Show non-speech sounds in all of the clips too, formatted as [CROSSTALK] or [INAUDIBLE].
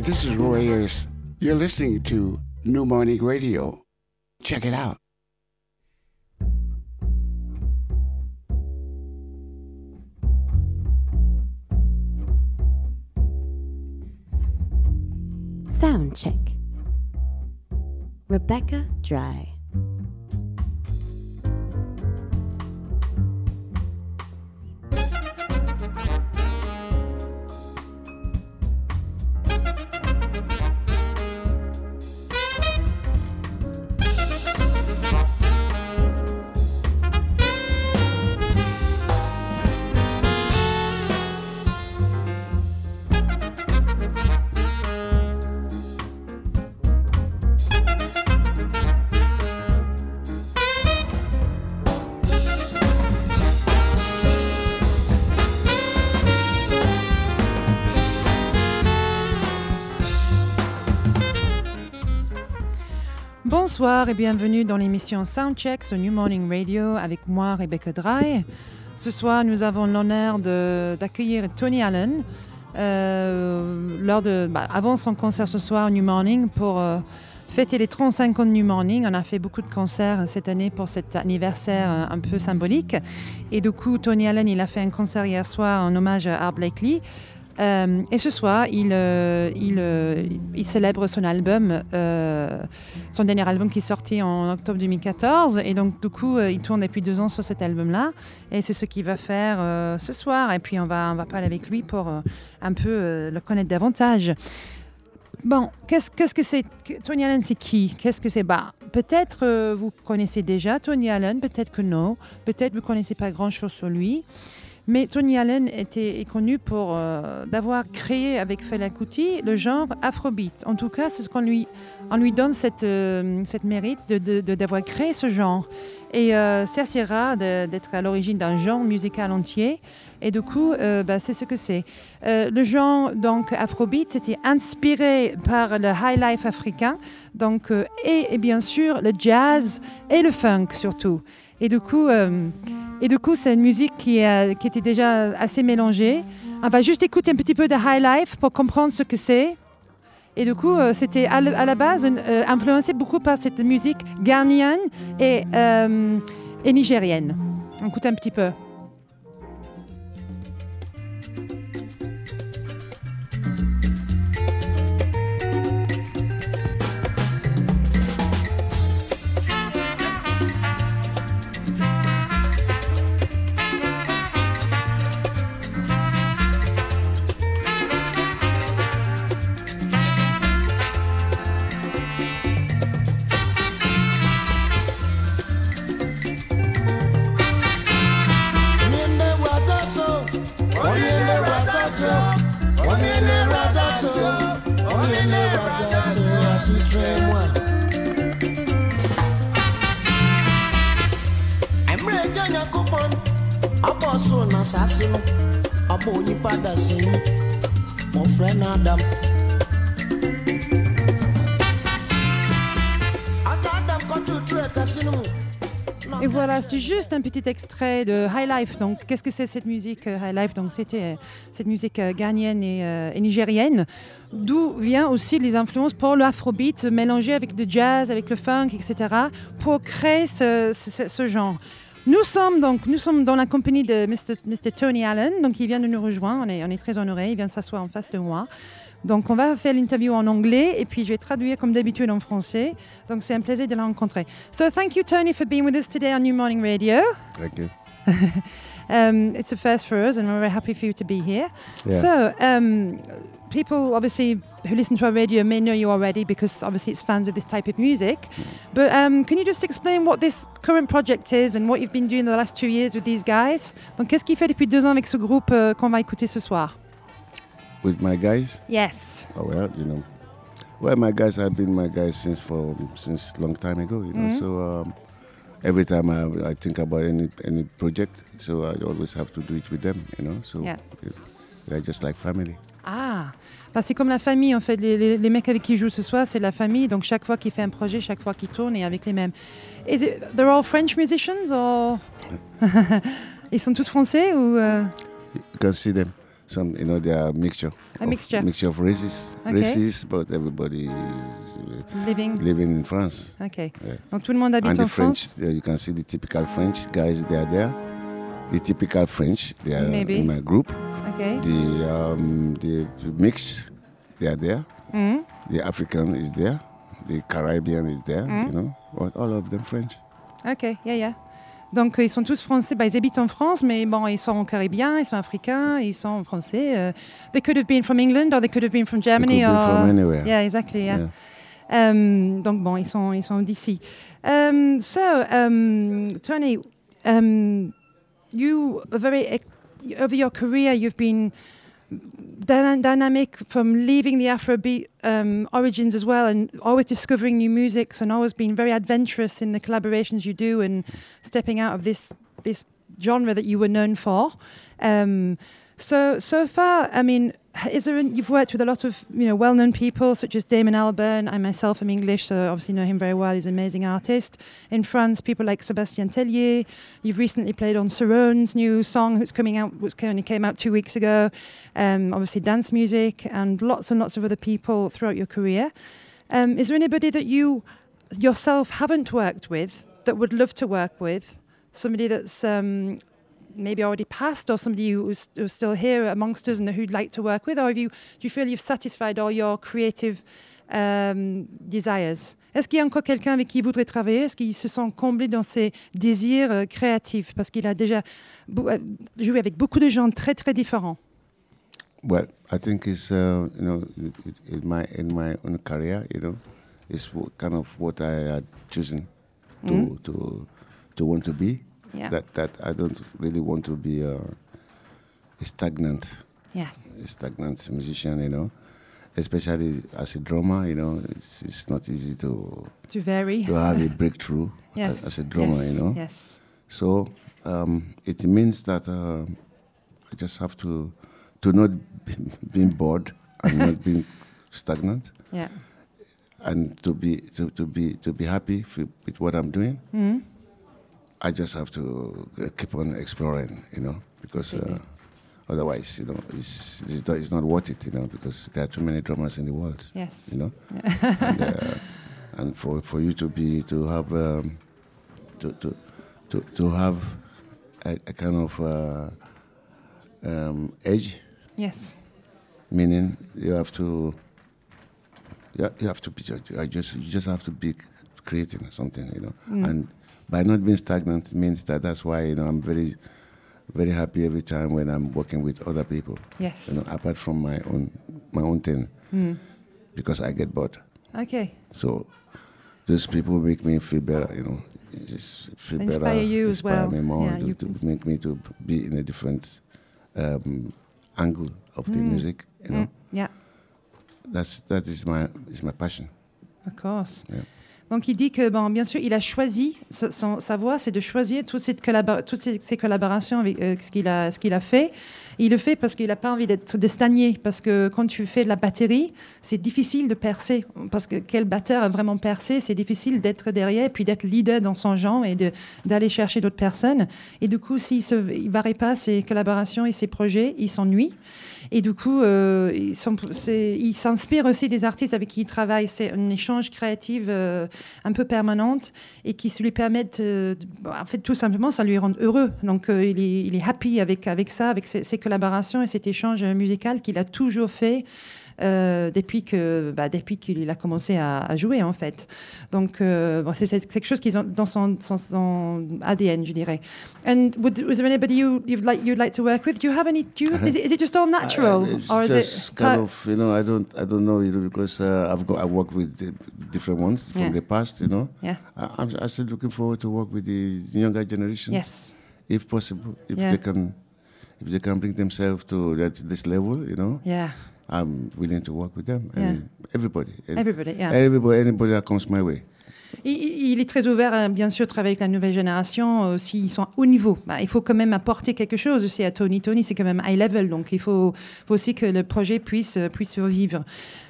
Hi, this is Roy Ayers. You're listening to New Morning Radio. Check it out. Sound check. Rebecca Dry. Bonsoir et bienvenue dans l'émission Soundcheck sur New Morning Radio avec moi, Rebecca Dry. Ce soir, nous avons l'honneur d'accueillir Tony Allen euh, lors de, bah, avant son concert ce soir, New Morning, pour euh, fêter les 35 ans de New Morning. On a fait beaucoup de concerts cette année pour cet anniversaire euh, un peu symbolique. Et du coup, Tony Allen, il a fait un concert hier soir en hommage à Art Blakely. Euh, et ce soir, il, euh, euh, célèbre son album, son dernier album qui est sorti en octobre 2014. Et donc, du coup, il tourne depuis deux ans sur cet album-là. Et c'est ce qu'il va faire ce soir. Et puis, on va, parler avec lui pour un peu le connaître davantage. Bon, qu'est-ce, que c'est Tony Allen, c'est qui? Qu'est-ce que c'est? Bah, Peut-être vous connaissez déjà Tony Allen, peut-être que non. Peut-être vous ne connaissez pas grand-chose sur lui. Mais Tony Allen était, connu pour euh, d'avoir créé avec Fela Kuti le genre Afrobeat. En tout cas, c'est ce qu'on lui, on lui donne cette, euh, mérite d'avoir de, de, créé ce genre. Et euh, c'est assez rare d'être à l'origine d'un genre musical entier. Et du coup, bah, c'est ce que c'est. le genre donc Afrobeat était inspiré par le high life africain, donc et, bien sûr le jazz et le funk surtout. Et du coup, et du coup, c'est une musique qui, euh, qui, était déjà assez mélangée. On va juste écouter un petit peu de High Life pour comprendre ce que c'est. Et du coup, euh, c'était à, la base euh, influencé beaucoup par cette musique ghanéenne et, et nigérienne. On écoute un petit peu. Juste un petit extrait de High Life. Donc, qu'est-ce que c'est cette musique euh, High Life? Donc, c'était euh, cette musique euh, ghanéenne et, nigérienne, d'où vient aussi les influences pour l'afrobeat mélangé avec le jazz, avec le funk, etc., pour créer ce, genre. Nous sommes donc nous sommes dans la compagnie de Mr. Tony Allen, donc il vient de nous rejoindre. On est, très honoré. Il vient s'asseoir en face de moi. Donc on va faire l'interview en anglais et puis je vais traduire comme d'habitude en français. Donc c'est un plaisir de la rencontrer. So thank you Tony for being with us today on New Morning Radio. Thank you. [LAUGHS] um, it's a first for us, and we're very happy for you to be here. Yeah. So um, people obviously who listen to our radio may know you already because obviously it's fans of this type of music. But um, can you just explain what this current project is and what you've been doing the last two years with these guys? Donc, qu'est-ce qu'il fait depuis deux ans avec ce groupe euh, qu'on va écouter ce soir? With my guys? Yes. Oh well, you know, well my guys have been my guys since for since long time ago. You know, Mhm. so um, every time I, I think about any any project, so I always have to do it with them. You know, so Yeah. they're just like family. Ah, bah, c'est comme la famille en fait. Les, les- les mecs avec qui je joue ce soir, c'est la famille. Donc chaque fois qu'il fait un projet, chaque fois qu'il tourne, et avec les mêmes. Is it, they're all French musicians or? [LAUGHS] [LAUGHS] Ils sont tous français ou euh, You can see them. Some you know they are a mixture. A mixture. Mixture of races. Okay. Races, but everybody is uh, Living. living in France. Ok. Yeah. Donc tout le monde habite and en the French, France. uh, you can see the typical French guys. They are there. The typical French, they are Maybe. in my group. Ok. The um, the mix, they are there. Mhm. The African is there. The Caribbean is there. Mm. You know, all, all of them French. Ok, yeah, yeah. Donc euh, ils sont tous français, bah, ils habitent en France, mais bon, ils sont caribéens, ils sont africains, ils sont français. euh. they could have been from England or they could have been from They Germany could be or from anywhere. yeah, exactly, yeah. Yeah. Um, donc bon, ils sont ils sont d'ici. Um, so um, Tony, um, you are very over your career, you've been dynamic from leaving the Afrobeat um, origins as well, and always discovering new musics, and always being very adventurous in the collaborations you do, and stepping out of this this genre that you were known for. Um, so so far, I mean, is there? An, you've worked with a lot of you know well-known people such as Damon Albarn. I myself am English, so obviously know him very well. He's an amazing artist. In France, people like Sébastien Tellier. You've recently played on Sarone's new song, who's coming out, which only came out two weeks ago. Um, obviously, dance music and lots and lots of other people throughout your career. Um, is there anybody that you yourself haven't worked with that would love to work with? Somebody that's um, maybe already passed, or somebody who's, who's still here amongst us and who'd like to work with, or have you, do you feel you've satisfied all your creative um, desires? Est-ce qu'il y a encore quelqu'un avec qui il voudrait travailler? Est-ce qu'il se sent comblé dans ses désirs euh, créatifs? Parce qu'il a déjà euh, joué avec beaucoup de gens très très différents. Well, I think it's uh, you know in- my in my own career, you know, it's kind of what I had chosen to Mm. to to want to be. Yeah. That that I don't really want to be uh, a stagnant yeah. a stagnant musician, you know. Especially as a drummer, you know, it's, it's not easy to To vary. to have a breakthrough yes. as, as a drummer, yes. you know. Yes. So um, it means that uh, I just have to to not be, being bored and not [LAUGHS] being stagnant, Yeah. and to be to, to be to be happy with what I'm doing. Mhm. I just have to uh, keep on exploring, you know, because uh, otherwise, you know, it's, it's not, it's not worth it, you know, because there are too many drummers in the world, Yes. you know, [LAUGHS] and, uh, and for for you to be to have um, to, to to to have a, a kind of uh, um, edge, Yes. meaning you have to you, you have to be I just you just have to be creating something, you know, Mm. and by not being stagnant means that that's why you know I'm very very happy every time when I'm working with other people, Yes. you know, apart from my own my own thing, Mm. because I get bored. Okay. So those people make me feel better, you know. Just feel Inspire better, you as well. me more Yeah, to, you to make me to be in a different um, angle of the Mm. music. You know, Mm. Yeah. that's that is my is my passion. Of course. Yeah. Donc il dit que, bon, bien sûr, il a choisi, son- sa voie, c'est de choisir toutes ces, toutes ces, collaborations avec euh, ce qu'il a, qu'il a fait. Il le fait parce qu'il n'a pas envie d'être, stagner, parce que quand tu fais de la batterie, c'est difficile de percer, parce que quel batteur a vraiment percé, c'est difficile d'être derrière, puis d'être leader dans son genre et d'aller chercher d'autres personnes. Et du coup, s'il ne varie pas ses collaborations et ses projets, il s'ennuie. Et du coup, euh, il s'inspire aussi des artistes avec qui il travaille. C'est un échange créatif euh, un peu permanente et qui se lui permettent, euh, en fait, tout simplement, ça lui rend heureux. Donc, euh, il, est, il est happy avec, avec ça, avec ses, ses collaborations et cet échange musical qu'il a toujours fait. Euh, depuis que bah, depuis qu'il a commencé à, à jouer en fait. Donc euh, bon, c'est quelque chose qui est dans son, son, son ADN je dirais. And would, was there anybody you you'd like you'd like to work with? Do you have any do you, is, it, is it just all natural? I- it's or is just it kind of you know I don't I don't know you know because uh, I've got I worked with different ones from Yeah. the past. You know, yeah. I, I'm I'm still looking forward to work with the younger generation. yes. If possible, if Yeah. they can, if they can bring themselves to that this level, you know, yeah I'm willing to work with them. Yeah. And everybody, everybody yeah everybody, anybody that comes my way. Il, il est très ouvert, à, bien sûr, travailler avec la nouvelle génération. euh, S'ils sont au niveau, bah, il faut quand même apporter quelque chose aussi à Tony. Tony, c'est quand même high level, donc il faut, faut aussi que le projet puisse, euh, puisse survivre.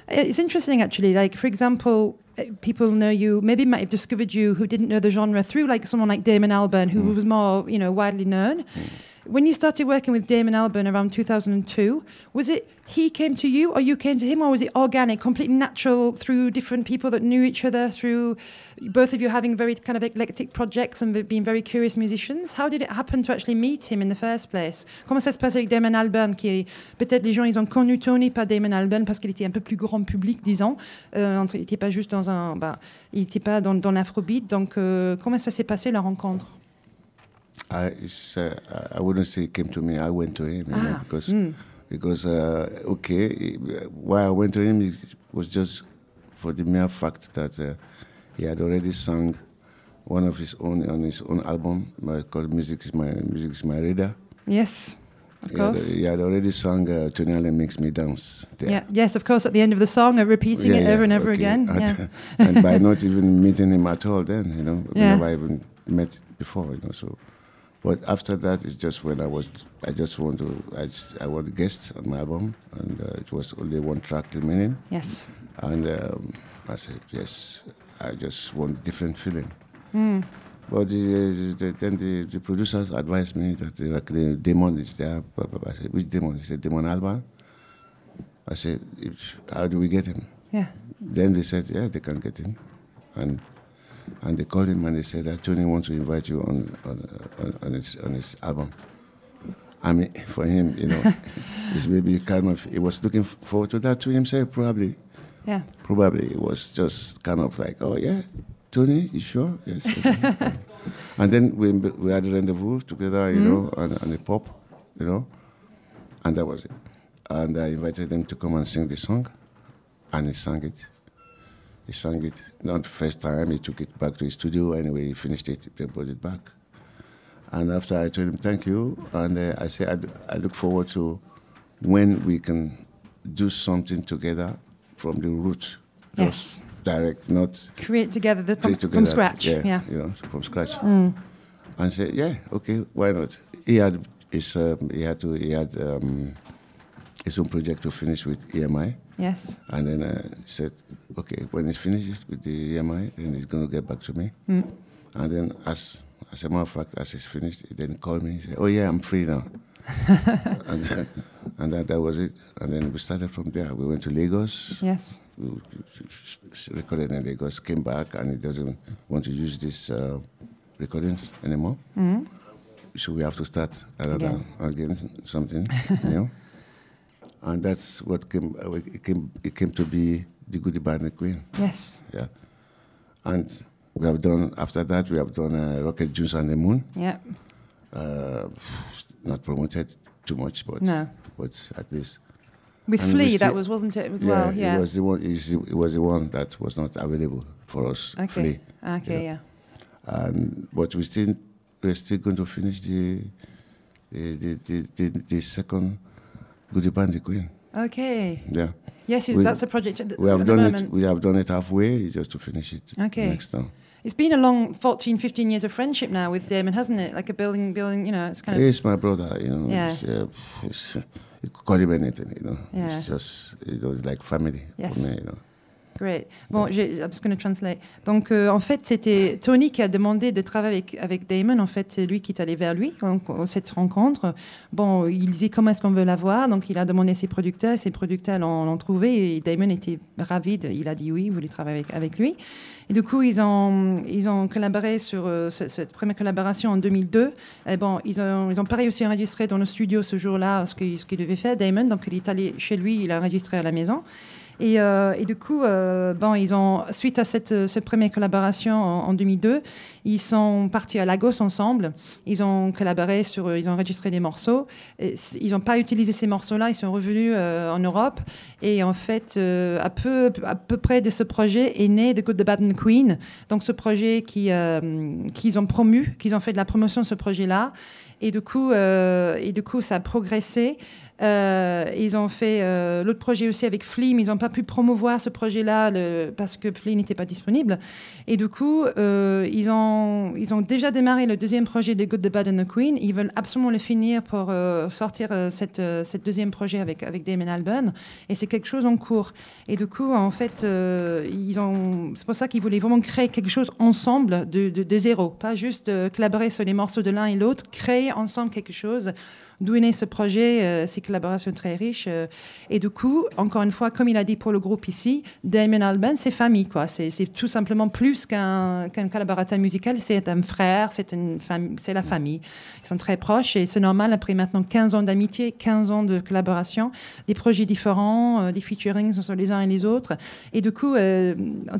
Uh, It's interesting, actually. Like, for example, uh, people know you, maybe might have discovered you who didn't know the genre through, like someone like Damon Albarn, who was more, you know, widely known. When you started working with Damon Albarn around 2002, was it he came to you or you came to him, or was it organic, completely natural through different people that knew each other, through both of you having very kind of eclectic projects and being very curious musicians? How did it happen to actually meet him in the first place? Comment ça se passe avec Damon Albarn, qui peut-être les gens ils ont connu Tony, pas Damon Albarn, parce qu'il était un peu plus grand public, disons. Euh, il n'était pas juste dans un, bah, il pas dans, dans l'afrobeat. Donc, euh, comment ça s'est passé la rencontre? I, uh, I wouldn't say he came to me. I went to him, you know, Ah, because mm. because uh, okay, why I went to him was just for the mere fact that uh, he had already sung one of his own on his own album called "Music Is My Music Is My Radar." Yes, of He had, course. he had already sung uh, "Tony Allen Makes Me Dance." There. Yeah, yes, of course. At the end of the song, uh, repeating it over and over okay. again. [LAUGHS] And, Yeah. and by [LAUGHS] not even meeting him at all, then you know, we Yeah. never even met before, you know. So, but after that, it's just when I was, I just want to, I, just, I want guests on my album, and uh, it was only one track remaining, Yes. and um, I said yes, I just want a different feeling. Mm. But the, the, then the, the producers advised me that the, like, the demon is there. I said, which demon? He said, Demon Alban. I said, how do we get him? Yeah. Then they said, yeah, they can get him. And and they called him and they said that Tony wants to invite you on on, on, on his on his album. I mean, [LAUGHS] for him, you know, [LAUGHS] it's maybe kind of he was looking forward to that to himself. Probably, Yeah. probably it was just kind of like, oh yeah, Tony, you sure? Yes. okay." [LAUGHS] and then we we had a rendezvous together, you mm-hmm. know, on, on the pop, you know, and that was it. And I invited him to come and sing the song, and he sang it. He sang it not the first time. He took it back to his studio. Anyway, he finished it. He brought it back. And after I told him thank you, and uh, I said I, I look forward to when we can do something together from the root, Yes. just direct, not Create together the, from, play together. from scratch. Yeah, Yeah. you know, from scratch. And said, yeah, okay, why not? He had his, um, he had to, he had um, his own project to finish with EMI. Yes. And then uh, he said, okay, when he finishes with the EMI, then he's going to get back to me. Mm. And then, as, as a matter of fact, as he's finished, he then called me. He said, oh, yeah, I'm free now. [LAUGHS] and then, and that, that was it. And then we started from there. We went to Lagos. Yes. We recorded in Lagos, came back, and he doesn't want to use these uh, recordings anymore. Mhm. So we have to start another Again. again, something, [LAUGHS] you know. And that's what came. Uh, it came. It came to be the Goodie Band the Queen. Yes. Yeah. And we have done after that. We have done uh, Rocket Juice and the Moon. Yeah. Uh, not promoted too much, but No. but at least. With And we Flea, that was, wasn't it, as yeah, well? Yeah. it was the one. It was the one that was not available for us. okay. Flea. Okay, you yeah. And but we still we're still going to finish the the the, the, the, the second Goodie Band the Queen. Okay. Yeah. Yes, We- that's a project We have done it. We have done it halfway just to finish it Okay. next time. It's been a long 14, 15 years of friendship now with Damon, hasn't it? Like a building, building, you know, it's kind of. He's my brother, you know. Yeah. It's, uh, it's, uh, you could call him anything, you know. Yeah. It's just, know, it's like family Yes. for me, you know. Great. Bon, j'ai- I'm just going to translate. Donc, euh, en fait, c'était Tony qui a demandé de travailler avec, avec Damon. En fait, c'est lui qui est allé vers lui, donc, cette rencontre. Bon, il disait comment est-ce qu'on veut la voir? Donc, il a demandé à ses producteurs. Ses producteurs l'ont trouvé et Damon était ravi. de- il a dit oui, il voulait travailler avec, avec lui. Et du coup, ils ont, ils ont collaboré sur euh, ce- cette première collaboration en 2002. Et bon, ils ont, ils ont pas réussi à enregistrer dans le studio ce jour-là ce qu'il ce qu'il devait faire, Damon. Donc, il est allé chez lui, il a enregistré à la maison. Et, euh, et du coup, euh, bon, ils ont, suite à cette, euh, première collaboration en, en 2002, ils sont partis à Lagos ensemble. Ils ont collaboré sur, ils ont enregistré des morceaux. Ils n'ont pas utilisé ces morceaux-là. Ils sont revenus en Europe. Et en fait, à, peu, près de ce projet est né The Good, the Bad Queen. Donc, ce projet qui, qu'ils ont promu, qu'ils ont fait de la promotion de ce projet-là. Et et du coup ça a progressé. Euh, ils ont fait euh, l'autre projet aussi avec Flea, mais ils n'ont pas pu promouvoir ce projet-là parce que Flea n'était pas disponible. Et du coup, euh, ils, ont, ils ont déjà démarré le deuxième projet de Good, the Bad and the Queen. Ils veulent absolument le finir pour sortir cette, deuxième projet avec, avec Damon Albarn. Et c'est quelque chose en cours. Et du coup, en fait, ils c'est pour ça qu'ils voulaient vraiment créer quelque chose ensemble de, de, zéro. Pas juste collaborer sur les morceaux de l'un et l'autre, créer ensemble quelque chose. D'où est né ce projet, euh, ces collaborations très riches. euh, et du coup, encore une fois, comme il a dit pour le groupe ici, Damon Albarn, c'est famille. quoi. C'est tout simplement plus qu'un collaborateur musical. C'est un frère, c'est fam- la famille. Ils sont très proches et c'est normal, après maintenant 15 ans d'amitié, 15 ans de collaboration, des projets différents, euh, des featurings sur les uns et les autres. Et du coup,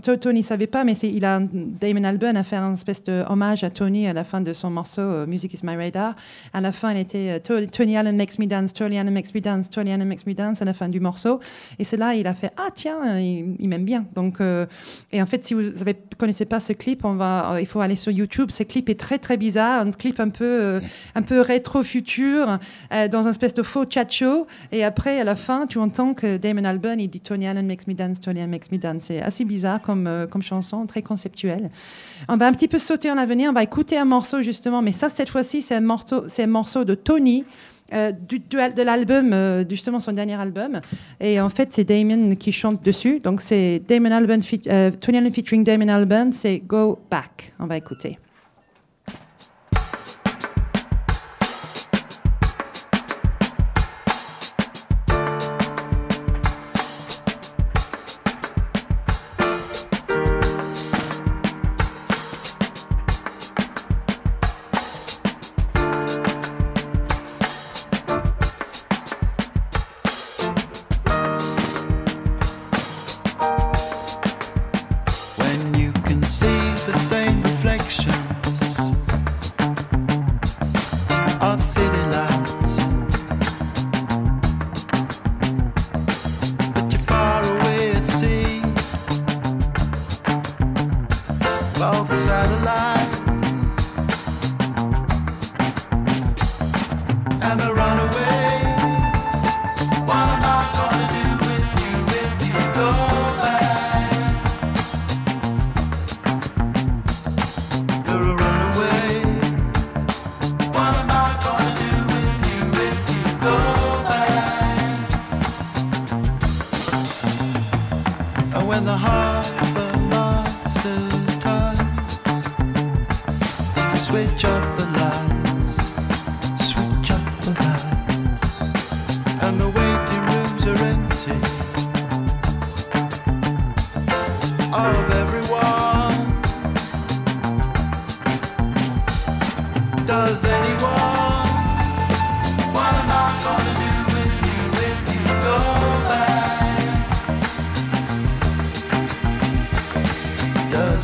To- Tony ne savait pas, mais il a, Damon Albarn a fait un espèce de hommage à Tony à la fin de son morceau Music is my radar. À la fin, il était Tony Allen makes me dance, Tony Allen makes me dance, Tony Allen makes me dance à la fin du morceau. Et c'est là, il a fait Ah, tiens, il, il m'aime bien. Donc, euh, et en fait, si vous ne connaissez pas ce clip, on va, euh, il faut aller sur YouTube. Ce clip est très, très bizarre. Un clip un peu, euh, un peu rétro-futur, euh, dans un espèce de faux chat show. Et après, à la fin, tu entends que Damon Albarn, il dit Tony Allen makes me dance, Tony Allen makes me dance. C'est assez bizarre comme, euh, comme chanson, très conceptuelle. On va un petit peu sauter en avenir. On va écouter un morceau, justement. Mais ça, cette fois-ci, c'est un c'est un morceau de Tony. Euh, du, de l'album, euh, justement son dernier album. Et en fait, c'est Damon qui chante dessus. Donc, c'est Damon Albarn, feat- euh, featuring Damon Albarn, c'est Go Back. On va écouter.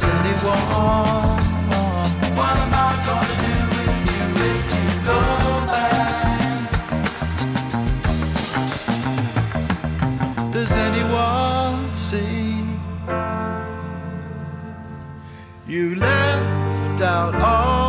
Anyone? What am I gonna do with you if you go back? Does anyone see? You left out all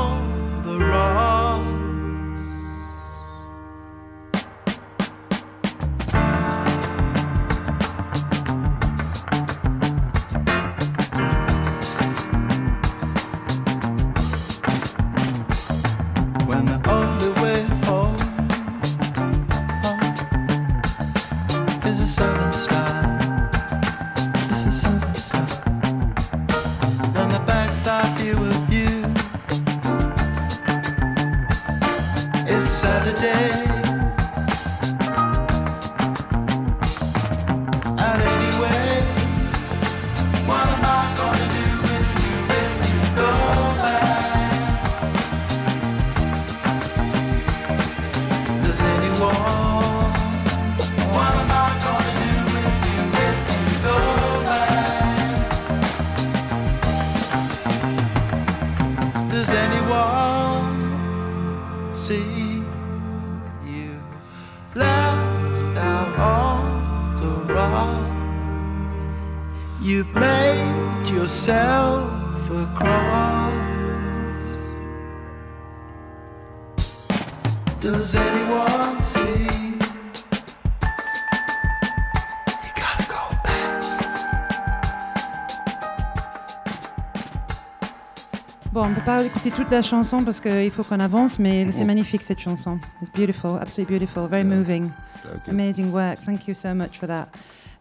écouter toute la chanson parce qu'il faut qu'on avance, mais c'est Oh. magnifique cette chanson. It's beautiful, absolutely beautiful, very Yeah. moving. Okay. Amazing work. Thank you so much for that.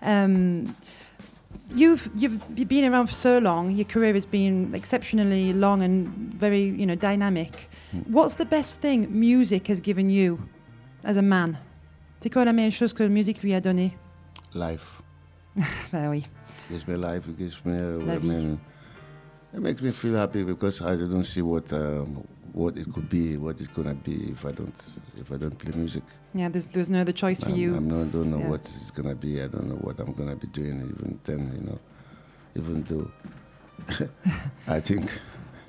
Um, you've you've been around for so long. Your career has been exceptionally long and very you know dynamic. What's the best thing music has given you as a man? C'est quoi la meilleure chose que la musique lui a donné? Life. [LAUGHS] Ben oui. gives me life. It gives me. Uh, La vie. It makes me feel happy because I don't see what um, what it could be, what it's gonna be if I don't if I don't play music. Yeah, there's there's no other choice for I'm, you. I'm not, don't know Yeah. what it's gonna be. I don't know what I'm gonna be doing even then. You know, even though [LAUGHS] I think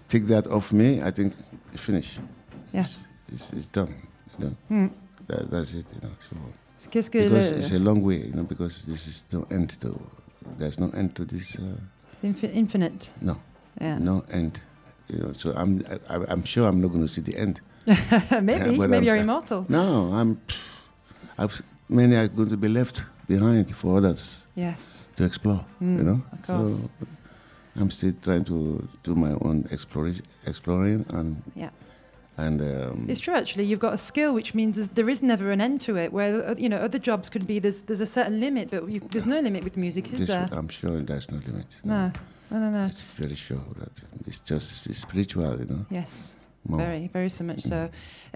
take that off me, I think finish. Yeah. It's, it's, it's done. You know, Hmm. that, that's it. You know, so because it's a long way. You know, because this is no end to. There's no end to this. Uh, Infi- infinite. no. Yeah. no end. You know, so I'm I, I'm sure I'm not going to see the end. [LAUGHS] maybe maybe I'm you're immortal. No, I'm. I've, many are going to be left behind for others Yes. to explore. Mm, you know, of course. so I'm still trying to do my own exploration, exploring and Yeah. and um, It's true, actually. You've got a skill, which means there's, never an end to it. Where uh, you know other jobs could be there's there's a certain limit, but you, there's no limit with music, is there? I'm sure there's no limit. No, no, no, no. no. It's very sure that it's just spiritual, you know. Yes, More. very, very much so.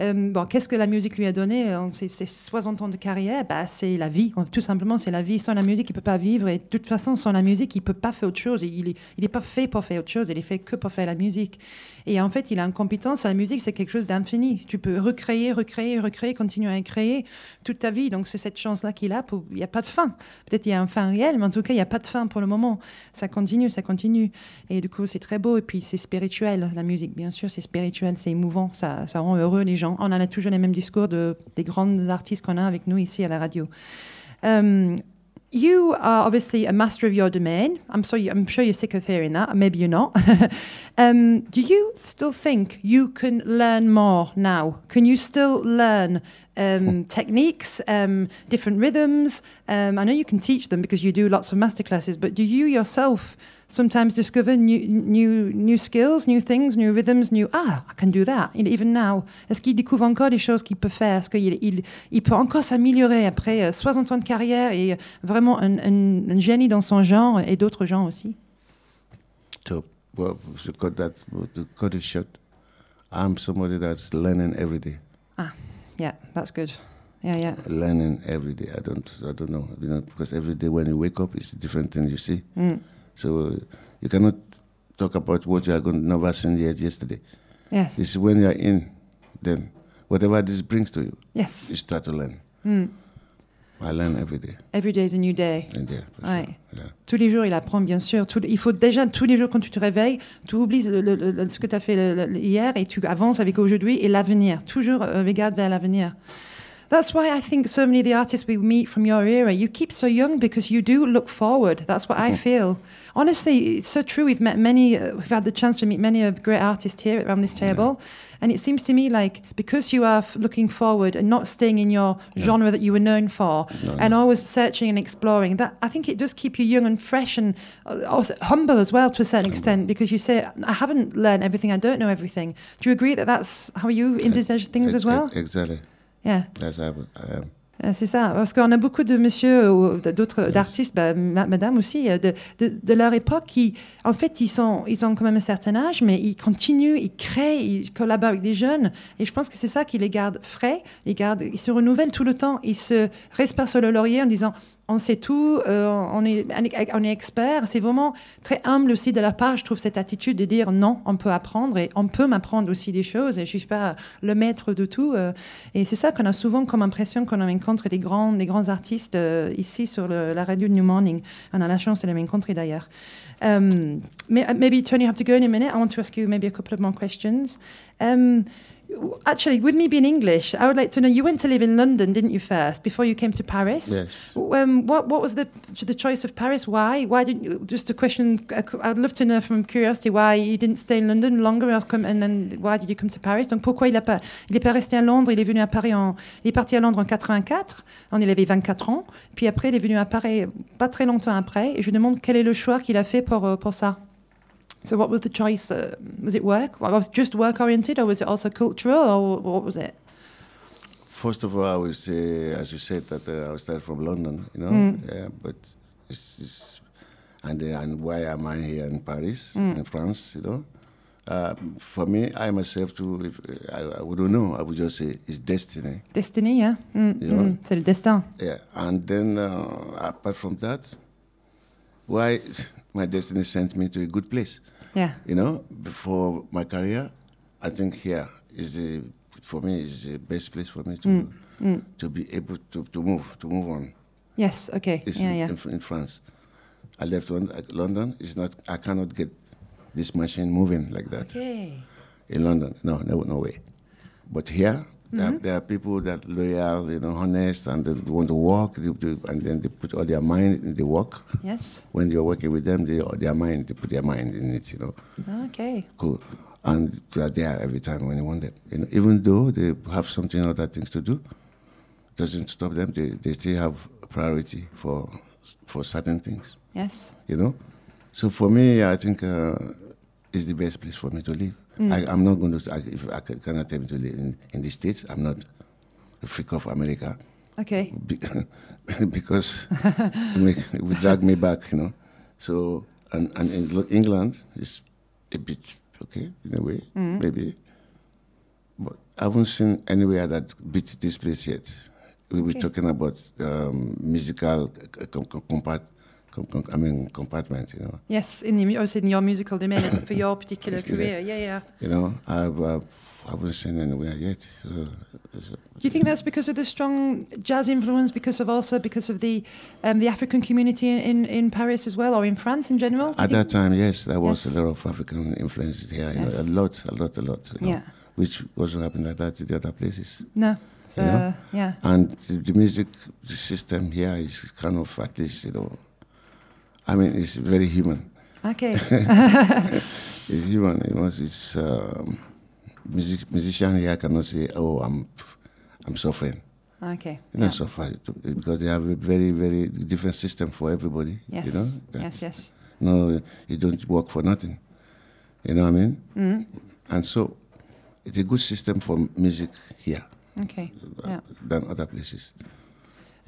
Euh, bon, qu'est-ce que la musique lui a donné? Ces ces 60 ans de carrière, bah, c'est la vie. Tout simplement, c'est la vie. Sans la musique, il peut pas vivre. Et de toute façon, sans la musique, il peut pas faire autre chose. Il est, il est pas fait pour faire autre chose. Il est fait que pour faire la musique. Et en fait, il a une compétence. La musique, c'est quelque chose d'infini. Tu peux recréer, recréer, recréer, continuer à créer toute ta vie. Donc, c'est cette chance-là qu'il a. Il n'y a pas de fin. Peut-être il y a un fin réel, mais en tout cas, il n'y a pas de fin pour le moment. Ça continue, ça continue. Et du coup, c'est très beau. Et puis, c'est spirituel. La musique, bien sûr, c'est spirituel, c'est émouvant. Ça, ça rend heureux les gens. On a toujours les mêmes discours de, des grandes artistes qu'on a avec nous ici à la radio. Um, you are obviously a master of your domain. I'm sorry, I'm sure you're sick of hearing that. Maybe you're not. [LAUGHS] um, do you still think you can learn more now? Can you still learn um, techniques, um, different rhythms? Um, I know you can teach them because you do lots of masterclasses, but do you yourself sometimes discover new, new, new skills, new things, new rhythms, new ah, I can do that. You know, Even now, est-ce qu'il découvre encore des choses qu'il peut faire? Est-ce qu'il il, il peut encore s'améliorer après euh, 60 ans de carrière et euh, vraiment un, un- un génie dans son genre et d'autres genres aussi? So, well, cut that, cut it short, I'm somebody that's learning every day. Yeah, that's good. Yeah, yeah. Learning every day. I don't, I don't know, you know, because every day when you wake up, it's a different thing you see. Mm. So you cannot talk about what you are going to never seen yet yesterday. Yes. It's when you are in, then whatever this brings to you, you Yes. start to learn. Mm. I learn every day. Every day is a new day. Ouais. sure. Yeah. Tous les jours, il apprend, bien sûr. Tous- il faut déjà, tous les jours, quand tu te réveilles, tu oublies le- le- le- ce que tu as fait hier et tu avances avec aujourd'hui et l'avenir. Toujours euh, regarde vers l'avenir. That's why I think so many of the artists we meet from your era, you keep so young because you do look forward. That's what I feel. Honestly, it's so true. We've met many, uh, we've had the chance to meet many of great artists here around this table. And it seems to me like because you are f- looking forward and not staying in your genre that you were known for No, and no. always searching and exploring, that I think it does keep you young and fresh and uh, humble as well to a certain extent because you say, I haven't learned everything, I don't know everything. Do you agree that that's how you envisage things Ex- as well? ex- Exactly. Yeah. I am. Euh, C'est ça, parce qu'on a beaucoup de monsieur ou d'autres d'artistes, bah, ma- madame aussi, euh, de, de, de leur époque qui, en fait, ils, sont, ils ont quand même un certain âge, mais ils continuent, ils créent, ils collaborent avec des jeunes. Et je pense que c'est ça qui les garde frais, ils, gardent, ils se renouvellent tout le temps, ils se restent pas sur le laurier en disant on sait tout, euh, on, est, on est expert. C'est vraiment très humble aussi de la part, je trouve, cette attitude de dire non, on peut apprendre et on peut m'apprendre aussi des choses et je suis pas le maître de tout. euh, et c'est ça qu'on a souvent comme impression quand on rencontre des grands, grands artistes euh, ici sur la radio de New Morning. On a la chance de les rencontrer d'ailleurs. May- maybe Tony, you have to go in a minute. I want to ask you maybe a couple of more questions. Actually, with me being English, I would like to know. You went to live in London, didn't you? First, before you came to Paris? Yes. Um, what what was the the choice of Paris? Why? Why didn't you? Just a question. I'd love to know from curiosity why you didn't stay in London longer, or come, and then why did you come to Paris? Donc pourquoi il a pas il est pas resté à Londres, il est venu à Paris en il est parti à Londres en 84, on il avait 24 ans, puis après il est venu à Paris pas très longtemps après et je lui demande quel est le choix qu'il a fait pour euh, pour ça. So, what was the choice? Uh, was it work? Was it just work oriented, or was it also cultural, or what was it? First of all, I would say, as you said, that uh, I started from London, you know, yeah, but it's, it's and uh, and why am I here in Paris, in France, you know? Uh, for me, I myself too, if I, I wouldn't know, I would just say it's destiny. Destiny, yeah. Mm, Yeah. mm, C'est le destin. Yeah, and then uh, apart from that, why [LAUGHS] my destiny sent me to a good place. Yeah. You know, before my career, I think here is the for me is the best place for me to mm, mm. to be able to, to move to move on. Yes. Okay. It's yeah. in, Yeah. in, in France. I left London. London. It's not. I cannot get this machine moving like that Okay. in London. No, no, no way. But here, there, Mm-hmm. are, there are people that loyal, you know, honest, and they want to work, they, they, and then they put all their mind in the work. Yes. When you're working with them, they their mind, they put their mind in it, you know. Okay. Cool. And they are there every time when you want them. You know, even though they have something other things to do, doesn't stop them. They, they still have priority for for certain things. Yes. You know. So for me, I think uh, it's the best place for me to live. I, I'm not going to. I, if I ca- cannot tell me to live in, in the states, I'm not a freak of America Okay. be- [LAUGHS] because it, make, it would drag me back, you know. So, and, and Engl- England is a bit okay in a way, maybe. But I haven't seen anywhere that beat this place yet. We were Okay. talking about um, musical c- com- com- compart, com- com- I mean compartment, you know. Yes. In the also in your musical domain [COUGHS] for your particular career. Yeah. Yeah. You know, I've, I've I haven't seen anywhere yet. So, so Do you think that's because of the strong jazz influence, because of also because of the um, the African community in, in, in Paris as well, or in France in general? At that time, yes, there was Yes. a lot of African influences here. You Yes. know, a lot, a lot, a lot. You know, Yeah. Which wasn't happening like that in the other places. No. So, You know? yeah. And the, the music the system here is kind of at least, you know, I mean, it's very human. Okay. [LAUGHS] It's human. You know, it's um, music. Musician here cannot say, "Oh, I'm, I'm suffering." okay. You yeah. know, suffer because they have a very, very different system for everybody. Yes. You know. yes. Yes. No, you don't work for nothing. You know what I mean? Mm. And so, it's a good system for music here Okay. Yeah. than other places.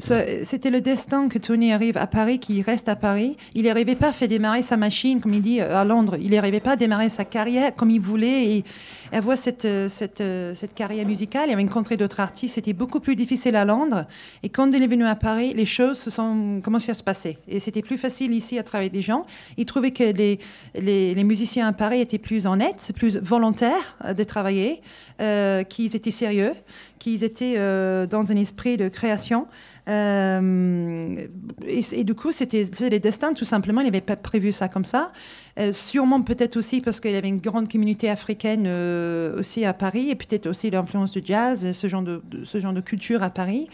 C'était le destin que Tony arrive à Paris, qu'il reste à Paris. Il n'arrivait pas à faire démarrer sa machine, comme il dit, euh, à Londres. Il n'arrivait pas à démarrer sa carrière comme il voulait et avoir cette, euh, cette, euh, cette carrière musicale. Il avait rencontré d'autres artistes. C'était beaucoup plus difficile à Londres. Et quand il est venu à Paris, les choses se sont commencé à se passer. Et c'était plus facile ici à travailler des gens. Il trouvait que les, les, musiciens à Paris étaient plus honnêtes, plus volontaires de travailler, qu'ils étaient sérieux, qu'ils étaient dans un esprit de création. Euh, et, et du coup, c'était les destins, tout simplement. Il n'avait pas prévu ça comme ça. Euh, sûrement, peut-être aussi parce qu'il y avait une grande communauté africaine euh, aussi à Paris, et peut-être aussi l'influence du jazz, ce genre de- ce genre de culture à Paris.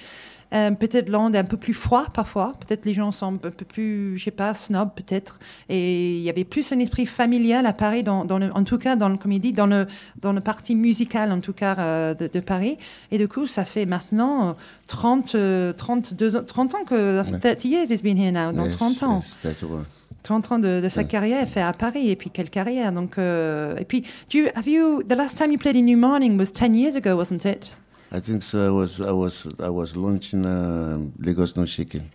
Euh, peut-être Londres est un peu plus froid parfois. Peut-être les gens sont un peu plus, je sais pas, snob peut-être. Et il y avait plus un esprit familial à Paris, dans, dans le- en tout cas, dans le, dit, dans le, dans le parti musical, en tout cas, euh, de, de Paris. Et du coup, ça fait maintenant euh, 30, euh, 32 ans, 30 ans que, 30 years he's been here now, dans Yes, 30 ans. yes, that's the one. 30 ans de, de sa carrière fait à Paris et puis quelle carrière donc euh, et puis do you, have you the last time you played in New Morning was 10 years ago wasn't it? I think so. I was, I was, I was launching um, Lagos No Shaking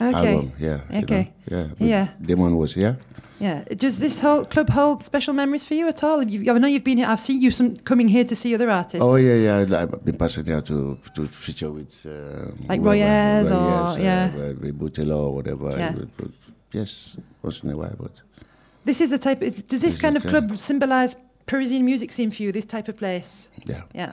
okay album. Yeah. you Okay. know, yeah. Yeah. Damon was here. yeah does this whole club hold special memories for you at all Have you, I know you've been here I've seen you some, coming here to see other artists Oh yeah, yeah. I've been passing there to to feature with um, Like whoever, Roy Ayers or- uh, yeah. uh, or whatever. Yeah. Yes, once in a while, but this is a type is, does this This kind of club symbolize Parisian music scene for you this type of place yeah. yeah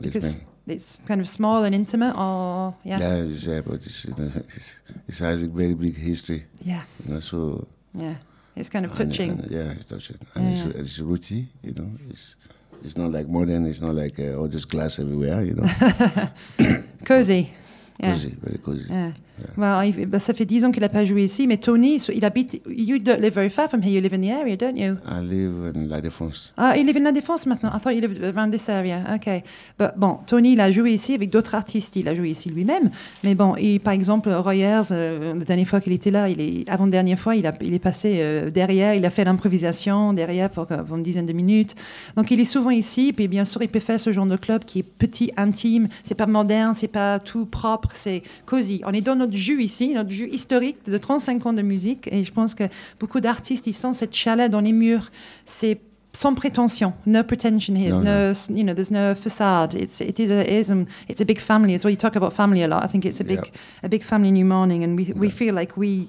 because it's kind of small and intimate or yeah yeah, it's, yeah, but it's, you know, it's, it has a very big history. yeah, You know, so yeah. it's kind of and- touching and, yeah, it's touching, and Yeah. it's, it's rooty. You know, it's it's not like modern. It's not like uh, all just glass everywhere. You know, [LAUGHS] cozy yeah cozy, very cozy. Yeah. Well, I, bah, ça fait 10 ans qu'il n'a pas joué ici, mais Tony, so- il habite. You don't live very far from here. You live in the area, don't you? I live in La Défense. Ah, il live in La Défense maintenant? I thought you lived around this area. Okay. But, bon, Tony, il a joué ici avec d'autres artistes. Il a joué ici lui-même. Mais bon, et, par exemple, Roy Ayers, euh, la dernière fois qu'il était là, il est, avant-dernière fois, il, a, il est passé euh, derrière. Il a fait l'improvisation derrière pour, pour une dizaine de minutes. Donc, il est souvent ici. Puis, bien sûr, il peut faire ce genre de club qui est petit, intime. C'est pas moderne, c'est pas tout propre, c'est cosy. On est dans notre jus ici, notre jus historique de 35 ans de musique. Et je pense que beaucoup d'artistes, ils sont cette chaleur dans les murs. C'est sans prétention, no pretension here. No, There's no, you know, there's no facade. It's it is a, is, um, it's a big family. As well, you talk about family a lot. I think it's a big Yeah. a big family new morning, and we we feel like we,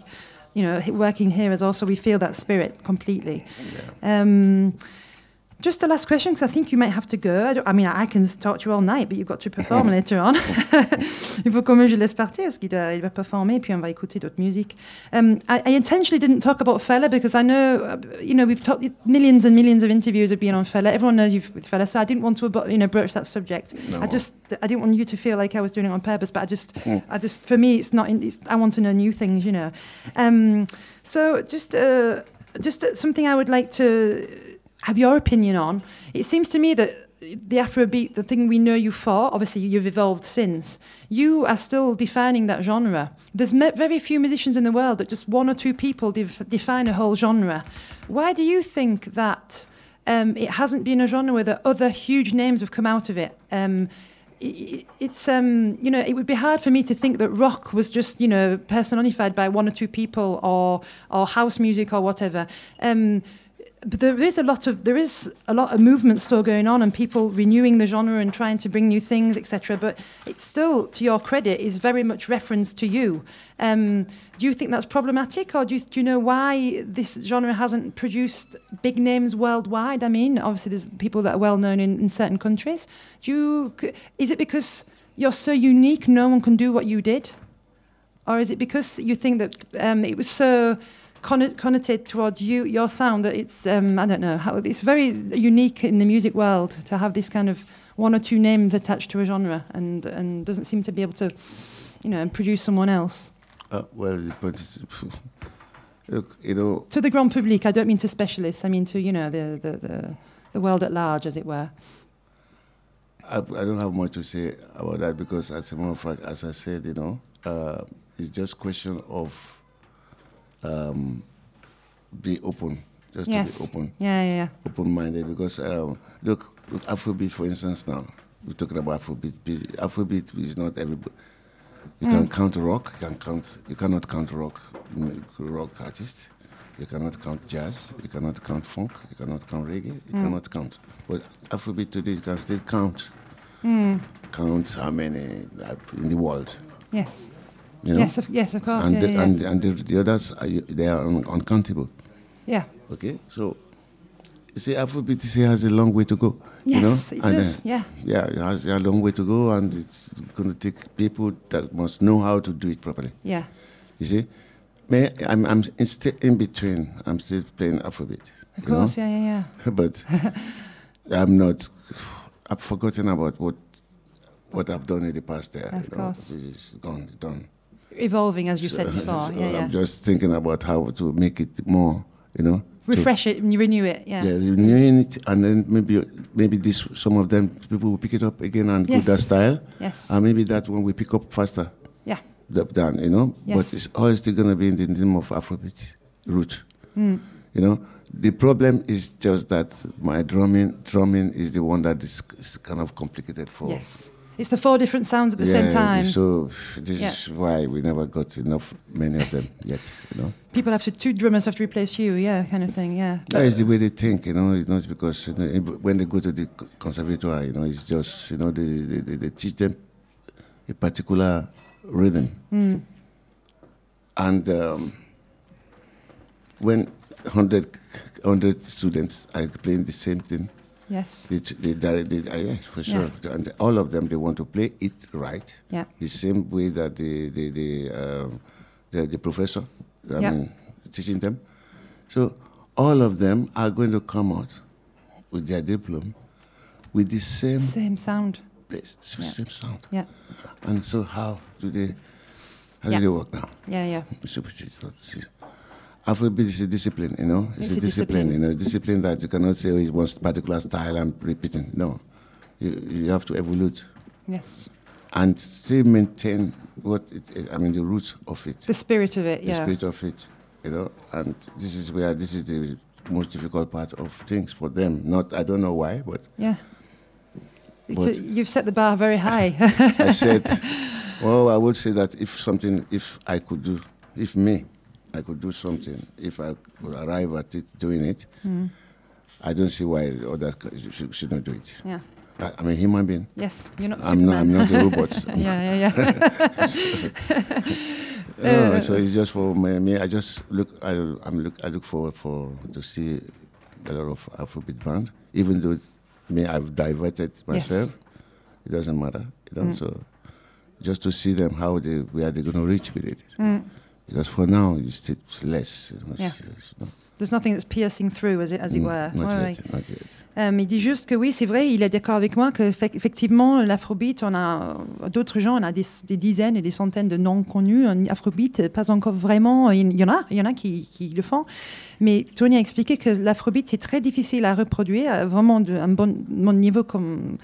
you know, working here is also we feel that spirit completely. Um, just the last question, because I think you might have to go. I, I mean, I can talk to you all night, but you've got to perform [LAUGHS] later on. [LAUGHS] Il faut que je laisse partir parce qu'il il va performer, puis on va écouter d'autres musiques. Um, I, I intentionally didn't talk about Fella because I know, uh, you know, we've talked millions and millions of interviews have been on Fella. Everyone knows you've with Fella, so I didn't want to, you know, broach that subject. I just, I didn't want you to feel like I was doing it on purpose, but I just, I just, for me, it's not. In, it's, I want to know new things, you know. Um, so just, uh, just uh, something I would like to have your opinion on. It seems to me that the Afrobeat, the thing we know you for, obviously you've evolved since. You are still defining that genre. There's very few musicians in the world that just one or two people def- define a whole genre. Why do you think that um, it hasn't been a genre where the other huge names have come out of it? Um, i- i- it's um, you know it would be hard for me to think that rock was just you know personified by one or two people or or house music or whatever. But there is a lot of there is a lot of movement still going on and people renewing the genre and trying to bring new things etc but it's still to your credit is very much referenced to you. Um, do you think that's problematic or do you, do you know why this genre hasn't produced big names worldwide? I mean obviously there's people that are well known in, in certain countries. Do you is it because you're so unique no one can do what you did? Or is it because you think that um, it was so conno- connotated towards you, your sound, that it's, um, I don't know, how, it's very unique in the music world to have this kind of one or two names attached to a genre and, and doesn't seem to be able to, you know, produce someone else. Uh, well, but it's, [LAUGHS] look, you know, To the grand public, I don't mean to specialists, I mean to, you know, the, the, the, the world at large, as it were. I, I don't have much to say about that because, as a matter of fact, as I said, you know, uh, it's just question of um, be open, just yes. to be open, Yeah, yeah, yeah. open-minded. Because um, look, look, Afrobeat, for instance, now we're talking about Afrobeat. Be- Afrobeat is not everybody. You can count rock. You can count. You cannot count rock, mm, rock artists. You cannot count jazz. You cannot count funk. You cannot count reggae. You cannot count. But Afrobeat today, you can still count. Count how many uh, in the world. Yes. You know? Yes, of, yes, of course. and yeah, the, yeah, and, and the, the others, are, they are un- uncountable. yeah. Okay, so you see, Afrobeat has a long way to go. you know? Yes, it And, does. uh, yeah. yeah, it has a long way to go, and it's going to take people that must know how to do it properly. Yeah. You see, May, I'm I'm in still in between. I'm still playing Afrobeat. Of you know? course, yeah, yeah, yeah. [LAUGHS] but I'm not. I've forgotten about what what I've done in the past. There, Of you know? course. it's gone, done. Evolving, as you said [LAUGHS] before. so yeah, yeah. I'm just thinking about how to make it more. You know, Refresh it and renew it. Yeah. yeah, renewing it, and then maybe maybe this some of them people will pick it up again and Yes. do that style, Yes. and maybe that one we pick up faster yeah. th- than you know. yes. But it's always still gonna be in the name of Afrobeat root. Hmm. You know, the problem is just that my drumming drumming is the one that is, is kind of complicated for. Yes. It's the four different sounds at the yeah, same time. So this Yeah. is why we never got enough many of them yet. You know. People have to, two drummers have to replace you, yeah, kind of thing, yeah. That is the way they think, you know. It's not because you know, when they go to the co- conservatoire, you know, it's just you know they they, they, teach them a particular rhythm, and um, when 100, 100 students are playing the same thing, Yes. they t- they, they, they, uh, yes for sure, and all of them they want to play it right, Yeah. the same way that the the the, um, the, the professor, I Yeah. mean, teaching them. So all of them are going to come out with their diploma with the same Same sound. place, s- Yeah. same sound. Yeah. And so how do they How do they work now? Yeah, yeah. So it's not. see. Afrobeat is a discipline, you know. It's, It's a, discipline, discipline. you know. Discipline that you cannot say oh, it's one particular style and repeating. No, you you have to evolve Yes. and still maintain what it is. I mean, the roots of it, The spirit of it, the yeah. spirit of it, you know. And this is where this is the most difficult part of things for them. Not, I don't know why, but Yeah. But- a- you've set the bar very high. [LAUGHS] I said, well, I would say that if something, if I could do, if me, I could do something, if I could arrive at it doing it, I don't see why others should, should not do it. yeah. I, I'm a human being. Yes, you're not I'm not, I'm not a robot. [LAUGHS] yeah, yeah, yeah. No, [LAUGHS] oh, uh, so it's just for me. me I just look. I, I'm look. I look forward for to see a lot of Afrobeat band. Even though me, I've diverted myself. Yes. It doesn't matter, you know. Mm. So just to see them how they where they're gonna reach with it. Mm. Because for now it's, it's less. Yeah. less. There's nothing that's piercing through, as it, as it Mm, were. Not Ouais, yet. ouais. Not yet. Euh, il dit juste que oui, c'est vrai, il est d'accord avec moi que fait- effectivement l'afrobeat, on a d'autres gens, on a des, des dizaines et des centaines de noms connus. Afrobeat, pas encore vraiment. Il y en a, il y en a qui, qui le font. Mais Tony a expliqué que l'afrobeat c'est très difficile à reproduire, à vraiment de, un bon, bon niveau comme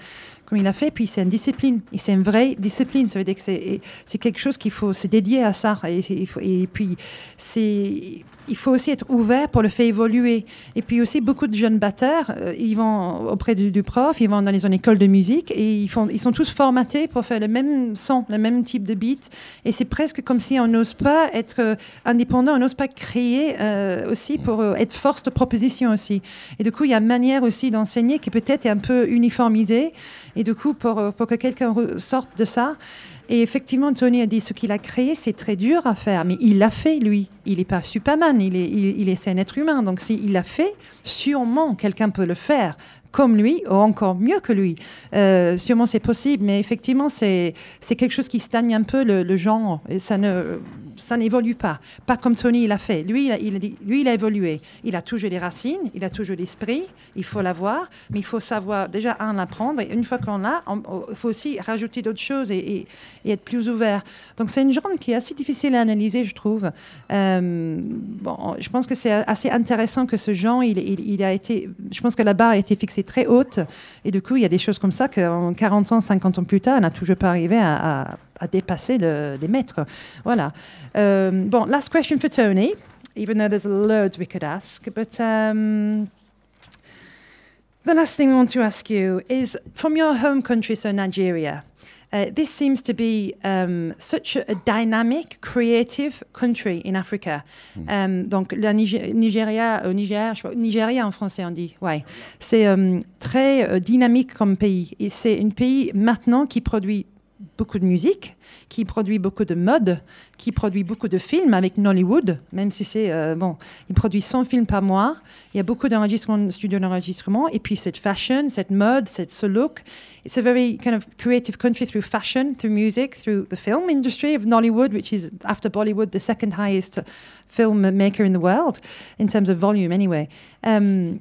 comme il a fait. Puis c'est une discipline et c'est une vraie discipline. Ça veut dire que c'est quelque chose qu'il faut se dédier à ça. Et puis c'est il faut aussi être ouvert pour le faire évoluer. Et puis aussi, beaucoup de jeunes batteurs, euh, ils vont auprès du, du prof, ils vont dans les écoles de musique et ils, font, ils sont tous formatés pour faire le même son, le même type de beat. Et c'est presque comme si on n'ose pas être euh, indépendant, on n'ose pas créer euh, aussi pour euh, être force de proposition aussi. Et du coup, il y a une manière aussi d'enseigner qui peut-être est un peu uniformisée. Et du coup, pour, pour que quelqu'un sorte de ça, et effectivement, Tony a dit ce qu'il a créé, c'est très dur à faire, mais il l'a fait lui. Il n'est pas Superman, il est, il, est un être humain. Donc s'il l'a fait, sûrement quelqu'un peut le faire comme lui ou encore mieux que lui. Euh, sûrement c'est possible, mais effectivement c'est c'est quelque chose qui stagne un peu le, le genre et ça ne ça n'évolue pas. Pas comme Tony il a fait. Lui il a, il lui il a évolué. Il a toujours les racines, il a toujours l'esprit. Il faut l'avoir, mais il faut savoir déjà un l'apprendre et une fois qu'on l'a, il faut aussi rajouter d'autres choses et, être plus ouvert. Donc c'est une genre qui est assez difficile à analyser, je trouve. Euh, bon, je pense que c'est assez intéressant que ce genre, il, a été, je pense que la barre a été fixée très haute et du coup il y a des choses comme ça qu'en 40 ans, 50 ans plus tard, on n'a toujours pas arrivé à- à dépasser le- les maîtres. Voilà. Euh, bon, last question for Tony, even though there's loads we could ask, but. Um, The last thing we want to ask you is from your home country, so Nigeria. Uh, this seems to be um, such a, a dynamic, creative country in Africa. Um, donc, la Nigeria, au Niger, je sais pas, Nigeria en français on dit, ouais. C'est um, très euh, dynamique comme pays. Et c'est un pays maintenant qui produit beaucoup de musique, qui produit beaucoup de mode, qui produit beaucoup de films avec Nollywood, même si c'est, euh, bon, il produit 100 films par mois. Il y a beaucoup d'enregistrements, studios d'enregistrement. Et puis cette fashion, cette mode, cette, ce look. It's a very kind of creative country through fashion, through music, through the film industry of Nollywood, which is, after Bollywood, the second highest film maker in the world, in terms of volume anyway. Um,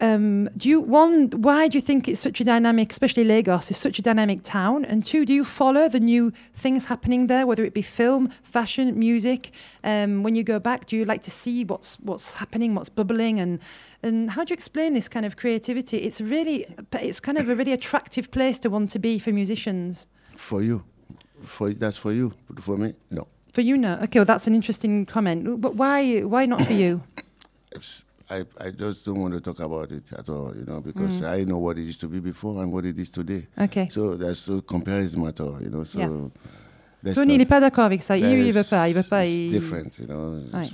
um, do you one? Why do you think it's such a dynamic, especially Lagos, is such a dynamic town? And two, do you follow the new things happening there, whether it be film, fashion, music? Um, when you go back, do you like to see what's what's happening, what's bubbling, and and how do you explain this kind of creativity? It's really, it's kind of a really attractive place to want to be for musicians. For you, for that's for you. But for me, no. For you, no. Okay, well, that's an interesting comment. But why? Why not for you? [COUGHS] It's- I, I just don't want to talk about it at all, you know, Mm. because I know what it used to be before and what it is today. Okay. So no comparison at all, you know. So Yeah. Tony, il not- n'est pas d'accord avec ça. Il, il veut pas. Il veut pas. Il- different, you know. Ouais.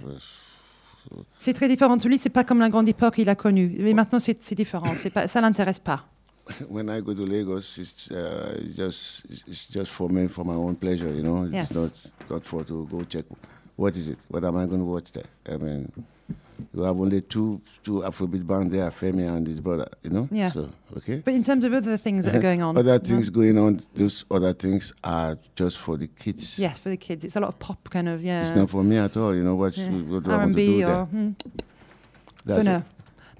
C'est très différent. Lui, c'est pas comme la grande époque qu'il a connue. Mais maintenant, c'est différent. Pas, ça l'intéresse pas. [LAUGHS] when I go to Lagos, it's uh, just it's just for me for my own pleasure, you know. Yes. It's not not for to go check what is it, what am I going to watch there? I mean, you have only two two Afrobeat band there, Femi and his brother, you know. Yeah. So okay. But in terms of other things that are going on, [LAUGHS] Other things going on, those other things are just for the kids. yes, for the kids, it's a lot of pop kind of yeah. It's not for me at all, you know. What, yeah. what do I want to do or there? hmm. so no. it.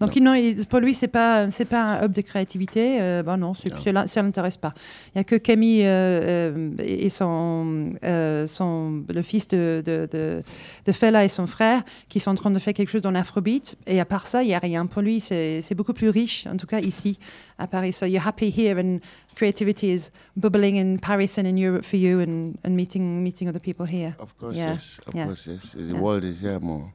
Donc non, il- pour lui, c'est pas c'est pas un hub de créativité. euh, bah non, Non. ça l'intéresse pas. Il y a que Camille euh, euh, et son, euh, son le fils de, de, de, de Fela et son frère qui sont en train de faire quelque chose dans l'afrobeat. Et à part ça, il y a rien. Pour lui, c'est c'est beaucoup plus riche, en tout cas ici à Paris. So you're happy here and creativity is bubbling in Paris and in Europe for you and, and meeting meeting other people here. Of course, Yeah, yes. Of yeah. course, yes. The Yeah. world is here more.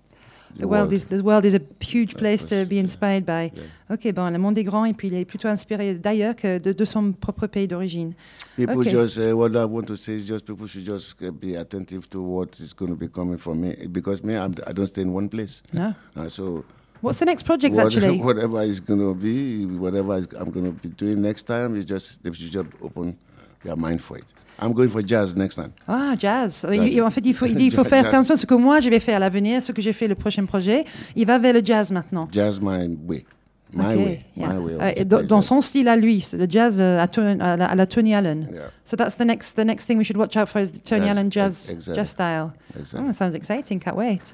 The world is the world is a huge place to be inspired by. Ok, bon, le monde est grand et puis il est plutôt inspiré d'ailleurs que de, de son propre pays d'origine. People Okay. just uh, what I want to say is just people should just uh, be attentive to what is going to be coming from me because me I'm, I don't stay in one place. No? Uh, so What's the next project what- actually? [LAUGHS] whatever is going to be, whatever I'm going to be doing next time, is just they should just open their mind for it. I'm going for jazz next time. Ah, jazz. Jazz. Il- en fait, il faut, il dit, il faut [LAUGHS] Jazz, faire attention à ce que moi je vais faire à l'avenir, ce que j'ai fait le prochain projet. Il va vers le jazz maintenant. Jazz my way, my way, yeah. my way. Euh, dans, son style à lui, c'est le jazz euh, à, Ton- à la, à la Tony Allen. Yeah, So that's the next the next thing we should watch out for is the Tony Allen jazz exactly. jazz style. exactly. Oh, sounds exciting. Can't wait.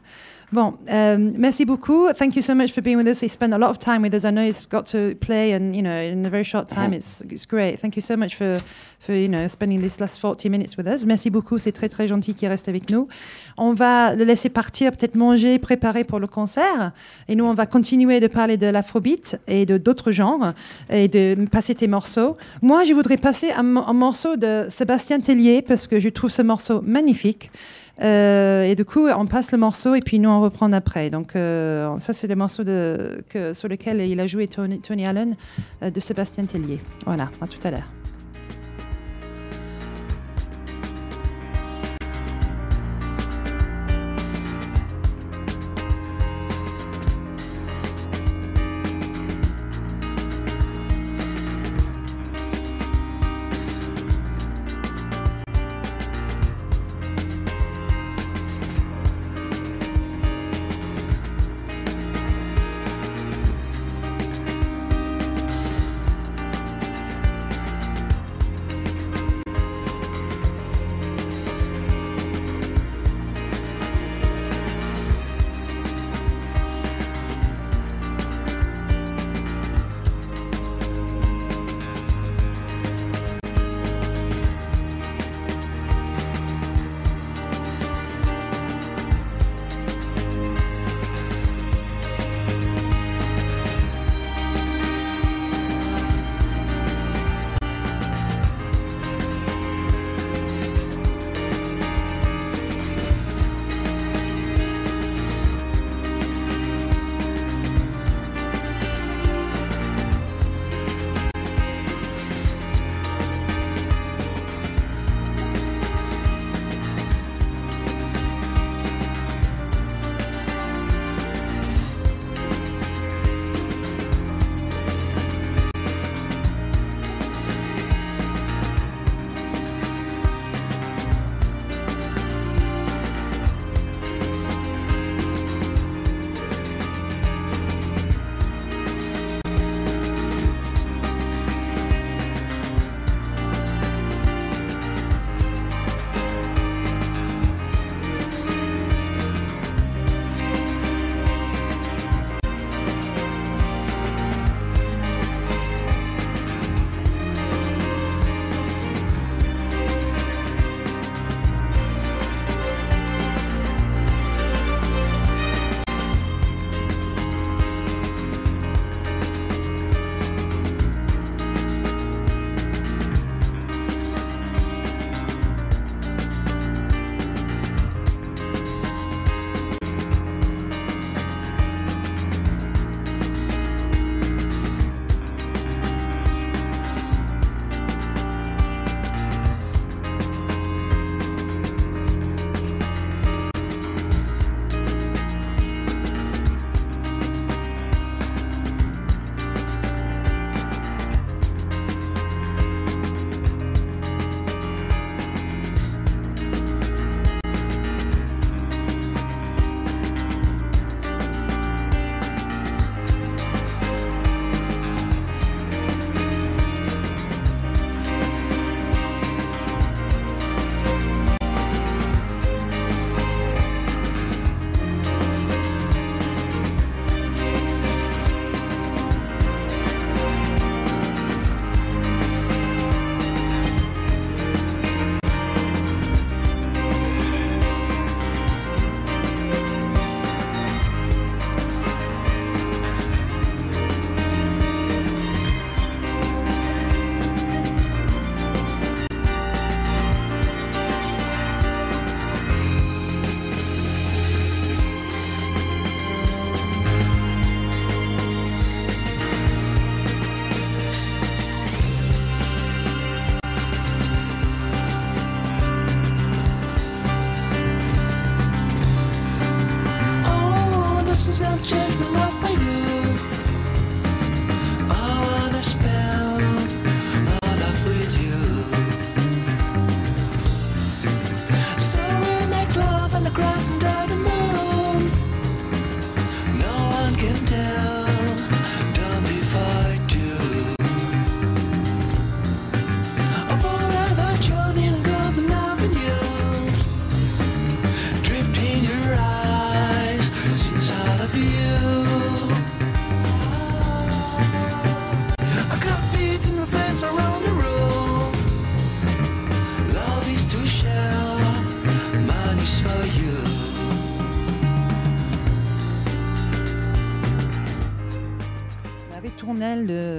Bon, um, merci beaucoup. Thank you so much for being with us. He spent a lot of time with us. I know he's got to play, and you know, in a very short time, it's it's great. Thank you so much for for you know spending this last 40 minutes with us. Merci beaucoup. C'est très très gentil qu'il reste avec nous. On va le laisser partir, peut-être manger, préparer pour le concert. Et nous, on va continuer de parler de l'afrobeat et de d'autres genres et de passer tes morceaux. Moi, je voudrais passer un, un morceau de Sébastien Tellier parce que je trouve ce morceau magnifique. Euh, et du coup, on passe le morceau et puis nous on reprend après. Donc euh, ça, c'est le morceau sur lequel il a joué Tony, Tony Allen euh, de Sébastien Tellier. Voilà, à tout à l'heure.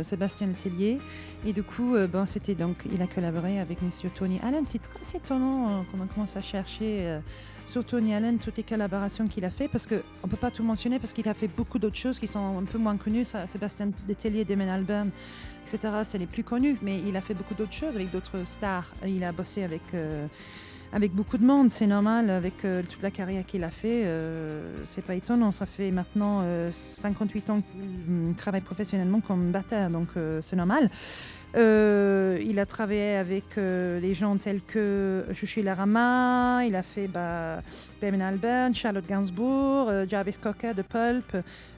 Sébastien Letellier. Et du coup, euh, ben, c'était donc, il a collaboré avec Monsieur Tony Allen. C'est très étonnant euh, quand on commence à chercher euh, sur Tony Allen toutes les collaborations qu'il a fait, parce qu'on ne peut pas tout mentionner, parce qu'il a fait beaucoup d'autres choses qui sont un peu moins connues. Ça, Sébastien Letellier, Damon Albarn, etc., c'est les plus connus, mais il a fait beaucoup d'autres choses avec d'autres stars. Il a bossé avec... avec beaucoup de monde, c'est normal, avec euh, toute la carrière qu'il a fait, euh, c'est pas étonnant. Ça fait maintenant euh, 58 ans qu'il travaille professionnellement comme batteur, donc euh, c'est normal. Euh, il a travaillé avec euh, les gens tels que Chuchi Larama, il a fait bah, Damon Albarn, Charlotte Gainsbourg, euh, Jarvis Cocker de Pulp,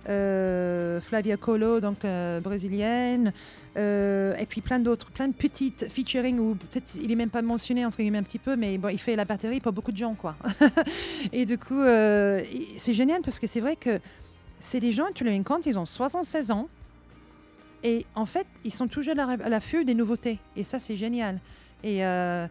euh, Flavia Colo, donc brésilienne, et puis plein d'autres, plein de petites featuring où peut-être il est même pas mentionné entre guillemets un petit peu, mais bon, il fait la batterie pour beaucoup de gens quoi. [LAUGHS] et du coup, c'est génial parce que c'est vrai que c'est des gens, tu les compte, ils ont 76 ans. Et en fait, ils sont toujours à la- à l'affût des nouveautés. Et ça, c'est génial. Et, euh,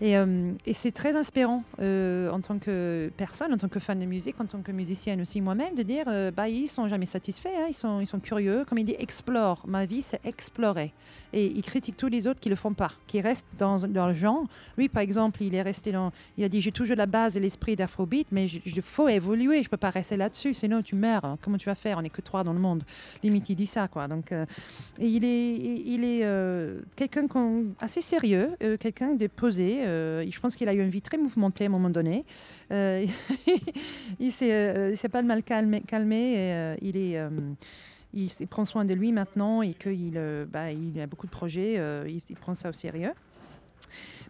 et, euh, et c'est très inspirant euh, en tant que personne, en tant que fan de musique, en tant que musicienne aussi moi-même, de dire euh, bah, ils sont jamais satisfaits, hein, ils, sont, ils sont curieux. Comme il dit, explore. Ma vie, c'est explorer. Et il critique tous les autres qui le font pas, qui restent dans, dans le genre. Lui, par exemple, il est resté dans. Il a dit j'ai toujours la base et l'esprit d'Afrobeat, mais il faut évoluer. Je peux pas rester là-dessus, sinon tu meurs. hein. Comment tu vas faire? On n'est que trois dans le monde. Limite, il dit ça, quoi. Donc, euh, et il est, il est quelqu'un assez sérieux, quelqu'un de posé. Euh, je pense qu'il a eu une vie très mouvementée à un moment donné. Euh, [LAUGHS] il s'est euh, s'est pas mal calmé, il prend soin de lui maintenant et qu'il bah, a beaucoup de projets, il, prend ça au sérieux.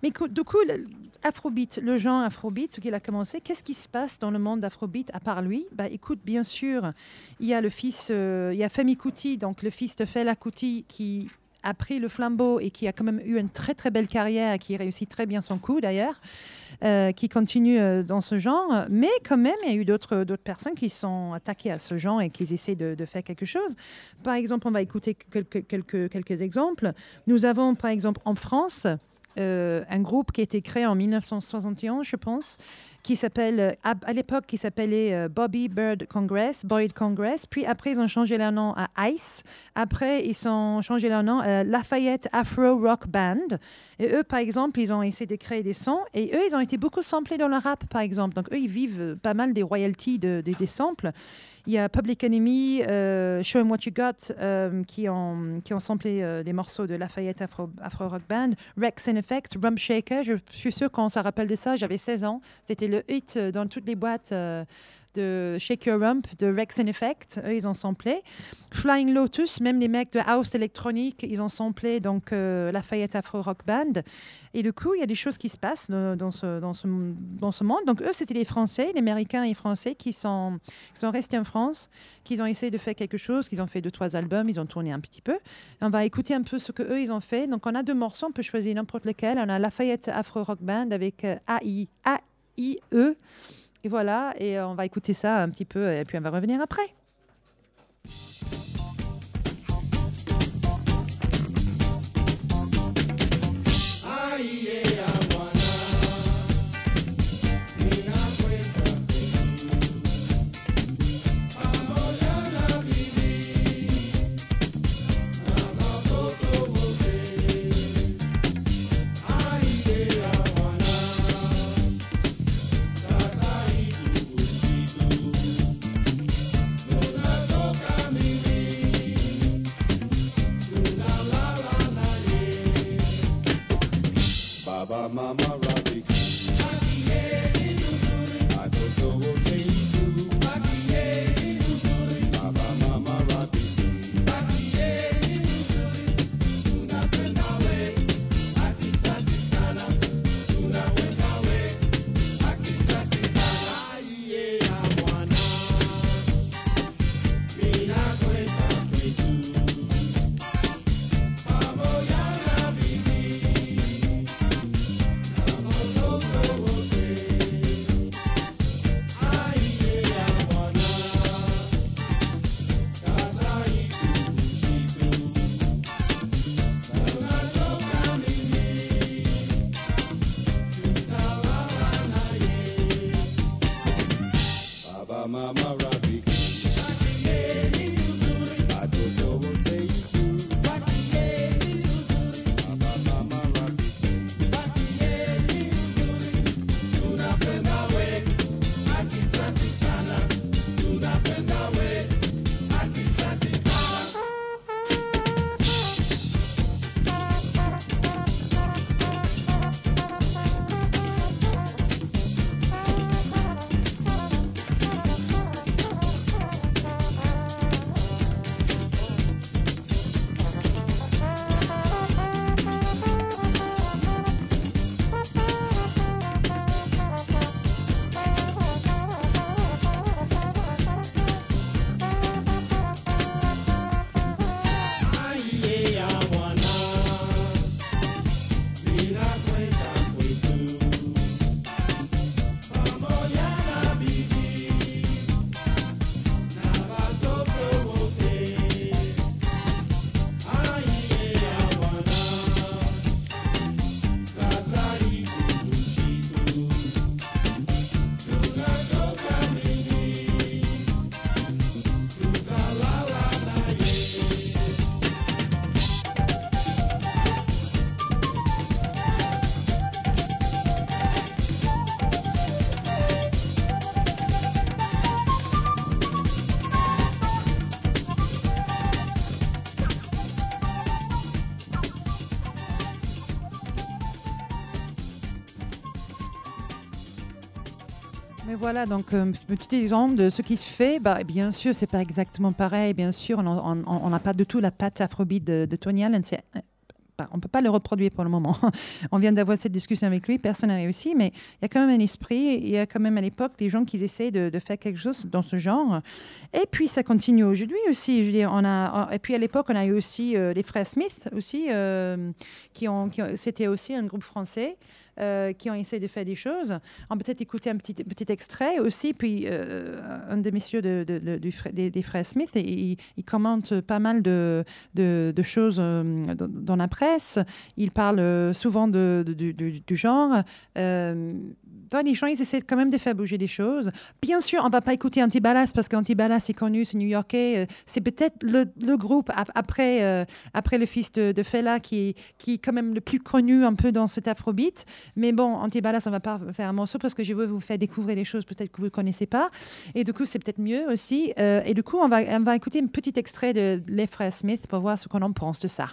Mais du coup, Afrobeat, le genre Afrobeat, ce qu'il a commencé, qu'est-ce qui se passe dans le monde d'Afrobeat à part lui? Bah, Écoute, bien sûr, il y a le fils, il y a Femi Kuti, donc le fils de Fela Kuti, qui a pris le flambeau et qui a quand même eu une très très belle carrière, qui réussit très bien son coup d'ailleurs, euh, qui continue euh, dans ce genre. Mais quand même, il y a eu d'autres personnes qui sont attaquées à ce genre et qui essaient de, faire quelque chose. Par exemple, on va écouter quelques, quelques, quelques exemples. Nous avons par exemple en France euh, un groupe qui a été créé en 1971, je pense, qui s'appelle, euh, à, l'époque, qui s'appelait euh, Bobby Bird Congress, Boyd Congress. Puis après, ils ont changé leur nom à Ice. Après, ils ont changé leur nom à Lafayette Afro Rock Band. Et eux, par exemple, ils ont essayé de créer des sons. Et eux, ils ont été beaucoup samplés dans le rap, par exemple. Donc, eux, ils vivent euh, pas mal des royalties de, de- des samples. Il y a Public Enemy, euh, Show 'em What You Got, qui, ont, qui ont samplé des morceaux de Lafayette Afro, Afro Rock Band. Rex in Effect, Rum Shaker. Je suis sûre qu'on se rappelle de ça. J'avais 16 ans. C'était le hit euh, dans toutes les boîtes. euh, de Shake Your Rump, de Rex in Effect, eux, ils ont samplé. Flying Lotus, même les mecs de House électronique, ils ont samplé donc euh, Lafayette Afro Rock Band. Et du coup, il y a des choses qui se passent dans ce, dans ce, dans ce monde. Donc eux, c'était les Français, les Américains et les Français qui sont, qui sont restés en France, qui ont essayé de faire quelque chose, qu'ils ont fait deux, trois albums, ils ont tourné un petit peu. On va écouter un peu ce que eux ils ont fait. Donc on a deux morceaux, on peut choisir n'importe lequel. On a Lafayette Afro Rock Band avec euh, AI, A-I-E. Et voilà, et euh, on va écouter ça un petit peu, et puis on va revenir après. mama right. Voilà, donc un petit exemple de ce qui se fait. Bah, bien sûr, c'est pas exactement pareil. Bien sûr, on n'a pas du tout la patte afrobeat de, de Tony Allen. C'est bah, on ne peut pas le reproduire pour le moment. [LAUGHS] on vient d'avoir cette discussion avec lui, personne n'a réussi, mais il y a quand même un esprit, il y a quand même à l'époque des gens qui essaient de, faire quelque chose dans ce genre. Et puis ça continue aujourd'hui aussi. Et puis à l'époque, on a eu aussi euh, les frères Smith, aussi, euh, qui ont- c'était aussi un groupe français. Euh, qui ont essayé de faire des choses. On peut peut-être écouter un petit, extrait aussi. Puis euh, un des messieurs de, de- de- des, des frères Smith, il, commente pas mal de, choses euh, dans, la presse. Il parle souvent du genre. Dans les gens, ils essaient quand même de faire bouger les choses. Bien sûr, on ne va pas écouter Antibalas parce qu'Antibalas est connu, c'est new-yorkais. euh, C'est peut-être le, le groupe ap- après, euh, après le fils de, de Fela qui, qui est quand même le plus connu un peu dans cet afrobeat. Mais bon, Antibalas, on ne va pas faire un morceau parce que je veux vous faire découvrir les choses peut-être que vous ne connaissez pas. Et du coup, c'est peut-être mieux aussi. Euh, et du coup, on va, on va écouter un petit extrait de Les Frères Smith pour voir ce qu'on en pense de ça.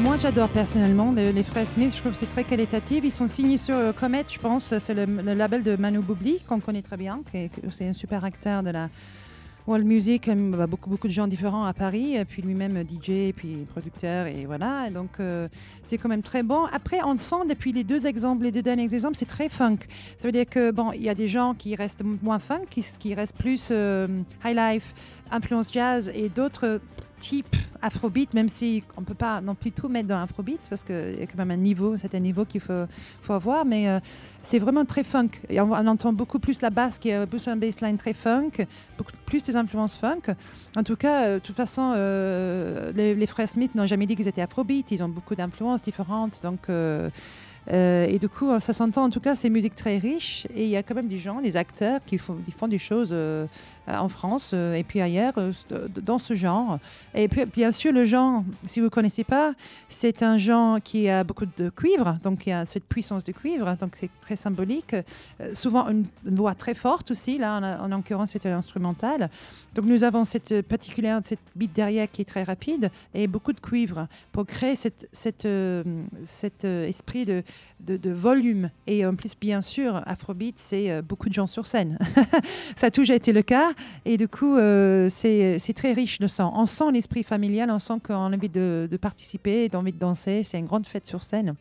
Moi j'adore personnellement les, les frères Smith, je trouve que c'est très qualitatif. Ils sont signés sur euh, Comet, je pense, c'est le, label de Manu Boubli, qu'on connaît très bien, c'est un super acteur de la world music, euh, bah, beaucoup, beaucoup de gens différents à Paris, puis lui-même euh, DJ, puis producteur, et voilà. Donc c'est quand même très bon. Après, on sent depuis les deux exemples, les deux derniers exemples, c'est très funk. Ça veut dire que bon, il y a des gens qui restent moins funk, qui, qui restent plus euh, high life, influence jazz, et d'autres types afrobeat, même si on peut pas non plus tout mettre dans afrobeat parce qu'il y a quand même un niveau, c'est un niveau qu'il faut, faut avoir, mais euh, c'est vraiment très funk. Et on, entend beaucoup plus la basse qui est plus un bassline très funk, beaucoup plus des influences funk. En tout cas, euh, de toute façon, euh, les, les frères Smith n'ont jamais dit qu'ils étaient afrobeat, ils ont beaucoup d'influences différentes, donc et du coup, ça s'entend en tout cas, c'est musique très riche et il y a quand même des gens, des acteurs qui font, qui font des choses en France euh, et puis ailleurs euh, dans ce genre. Et puis, bien sûr, le genre, si vous ne connaissez pas, c'est un genre qui a beaucoup de cuivre, donc il a cette puissance de cuivre, donc c'est très symbolique. Euh, souvent une, voix très forte aussi, là en, en l'occurrence un instrumental. Donc nous avons cette particulière, cette beat derrière qui est très rapide et beaucoup de cuivre pour créer cette, cette, euh, cet euh, esprit de, de, de volume. Et en plus, bien sûr, Afrobeat, c'est euh, beaucoup de gens sur scène. [LAUGHS] Ça a toujours été le cas. Et du coup, euh, c'est très riche le son. On sent l'esprit familial, on sent qu'on a envie de, de participer, d'envie de danser. C'est une grande fête sur scène.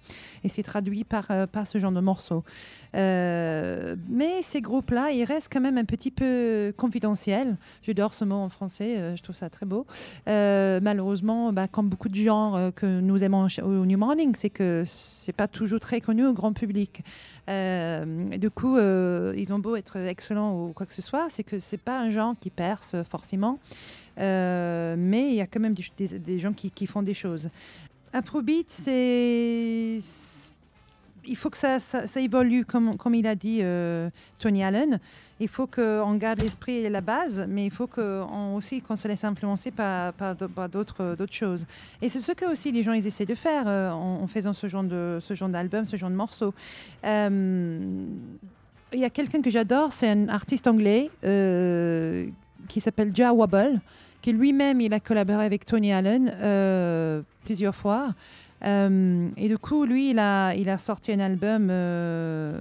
Et c'est traduit par, euh, par ce genre de morceaux. Euh, mais ces groupes-là, ils restent quand même un petit peu confidentiels. J'adore ce mot en français, euh, je trouve ça très beau. Euh, malheureusement, bah, comme beaucoup de genres que nous aimons au New Morning, c'est que c'est pas toujours très connu au grand public. Du coup, ils ont beau être excellents ou quoi que ce soit, c'est que c'est pas un genre qui perce forcément. Mais il y a quand même des gens qui, qui font des choses. Afrobeat, c'est il faut que ça, évolue, comme, il a dit euh, Tony Allen. Il faut qu'on garde l'esprit et la base, mais il faut qu'on aussi qu'on se laisse influencer par, d'autres, choses. Et c'est ce que aussi les gens ils essaient de faire euh, en, faisant ce genre, de, ce genre d'album, ce genre de morceaux. Euh, il y a quelqu'un que j'adore, c'est un artiste anglais qui s'appelle Jah Wobble, qui lui-même il a collaboré avec Tony Allen plusieurs fois. Euh, et du coup, lui, il a, sorti un album euh,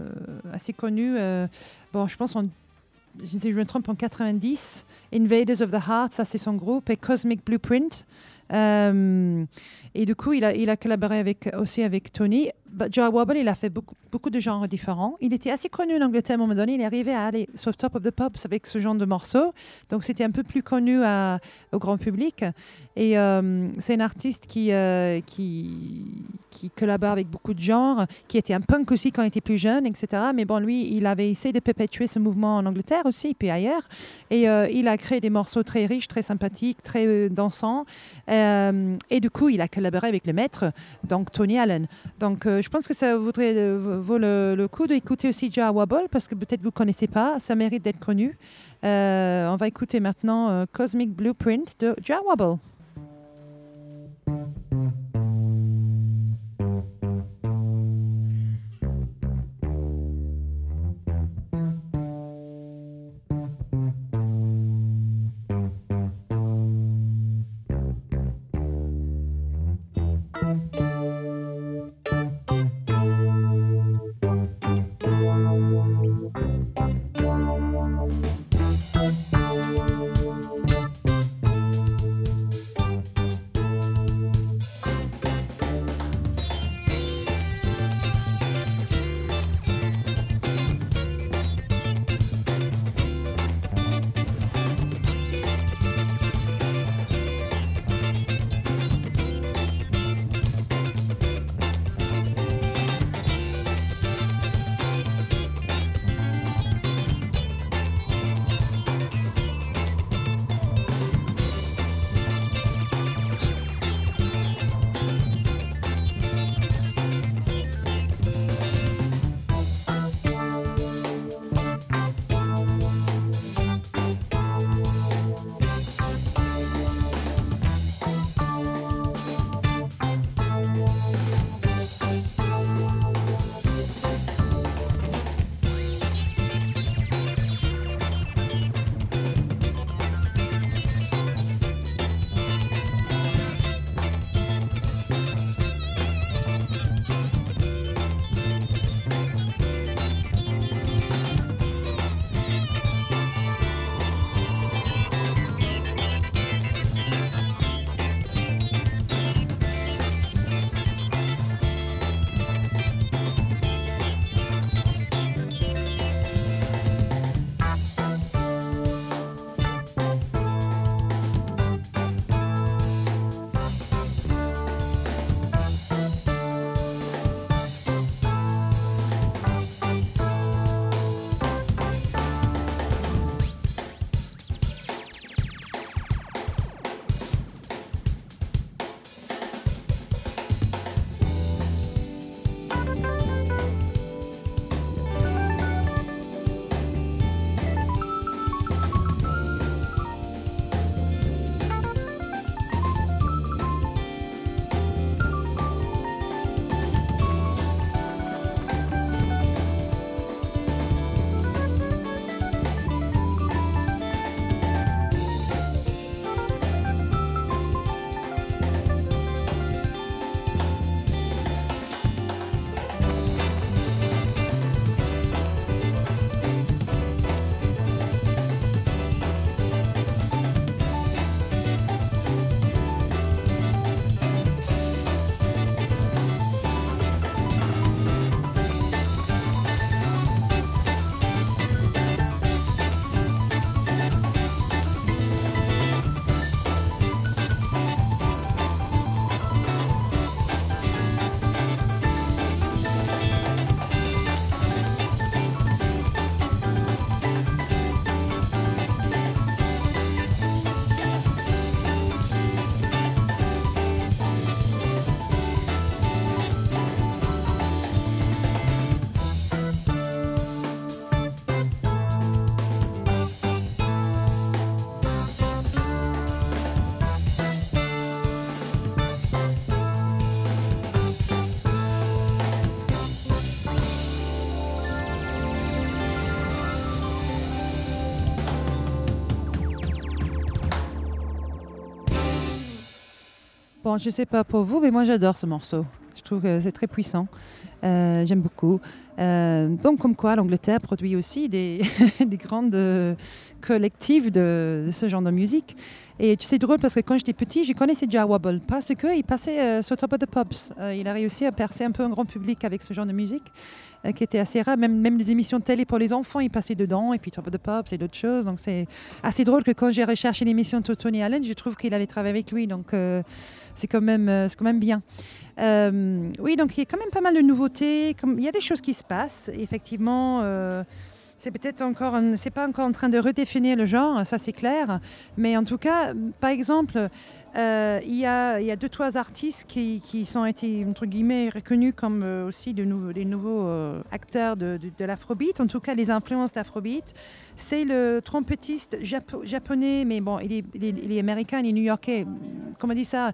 assez connu. euh, bon, je pense, en, si je me trompe, en 90. Invaders of the Heart, ça c'est son groupe, et Cosmic Blueprint. Et du coup, il a, collaboré aussi avec Tony. Bah, Joe Wobble, il a fait beaucoup, beaucoup de genres différents. Il était assez connu en Angleterre à un moment donné. Il est arrivé à aller sur Top of the Pops avec ce genre de morceaux. Donc, c'était un peu plus connu au grand public. Et euh, c'est un artiste qui, euh, qui, qui collabore avec beaucoup de genres, qui était un punk aussi quand il était plus jeune, etc. Mais bon, lui, il avait essayé de perpétuer ce mouvement en Angleterre aussi, puis ailleurs. Et euh, il a créé des morceaux très riches, très sympathiques, très dansants. Et du coup, il a collaboré avec le maître, donc Tony Allen. Donc, euh, je pense que ça vaudrait vaut le, le coup d'écouter aussi Wobble, parce que peut-être vous ne connaissez pas, ça mérite d'être connu. Euh, on va écouter maintenant euh, Cosmic Blueprint de Wobble. Bon, je sais pas pour vous, mais moi j'adore ce morceau. Je trouve que c'est très puissant. Euh, J'aime beaucoup. Euh, donc, comme quoi, l'Angleterre produit aussi des, [LAUGHS] des grandes euh, collectives de, ce genre de musique. Et c'est drôle parce que quand j'étais petit, je connaissais déjà Wobble parce qu'il passait sur Top of the Pops. Il a réussi à percer un peu un grand public avec ce genre de musique qui était assez rare. Même, les émissions de télé pour les enfants, il passait dedans. Et puis Top of the Pops et d'autres choses. Donc, c'est assez drôle que quand j'ai recherché l'émission de Tony Allen, je trouve qu'il avait travaillé avec lui. Donc, c'est quand, même, euh, quand même bien. Euh, oui, donc il y a quand même pas mal de nouveautés. Comme, il y a des choses qui se passent. Effectivement, euh, c'est peut-être encore, c'est pas encore en train de redéfinir le genre, ça c'est clair. Mais en tout cas, par exemple, euh, il, y a, il y deux trois artistes qui, qui sont été entre guillemets reconnus comme euh, aussi des nouveaux euh, acteurs de, de, l'afrobeat. En tout cas, les influences d'afrobeat. C'est le trompettiste japo- japonais, mais bon, il est, il est- américain, il est new-yorkais. Comment on dit ça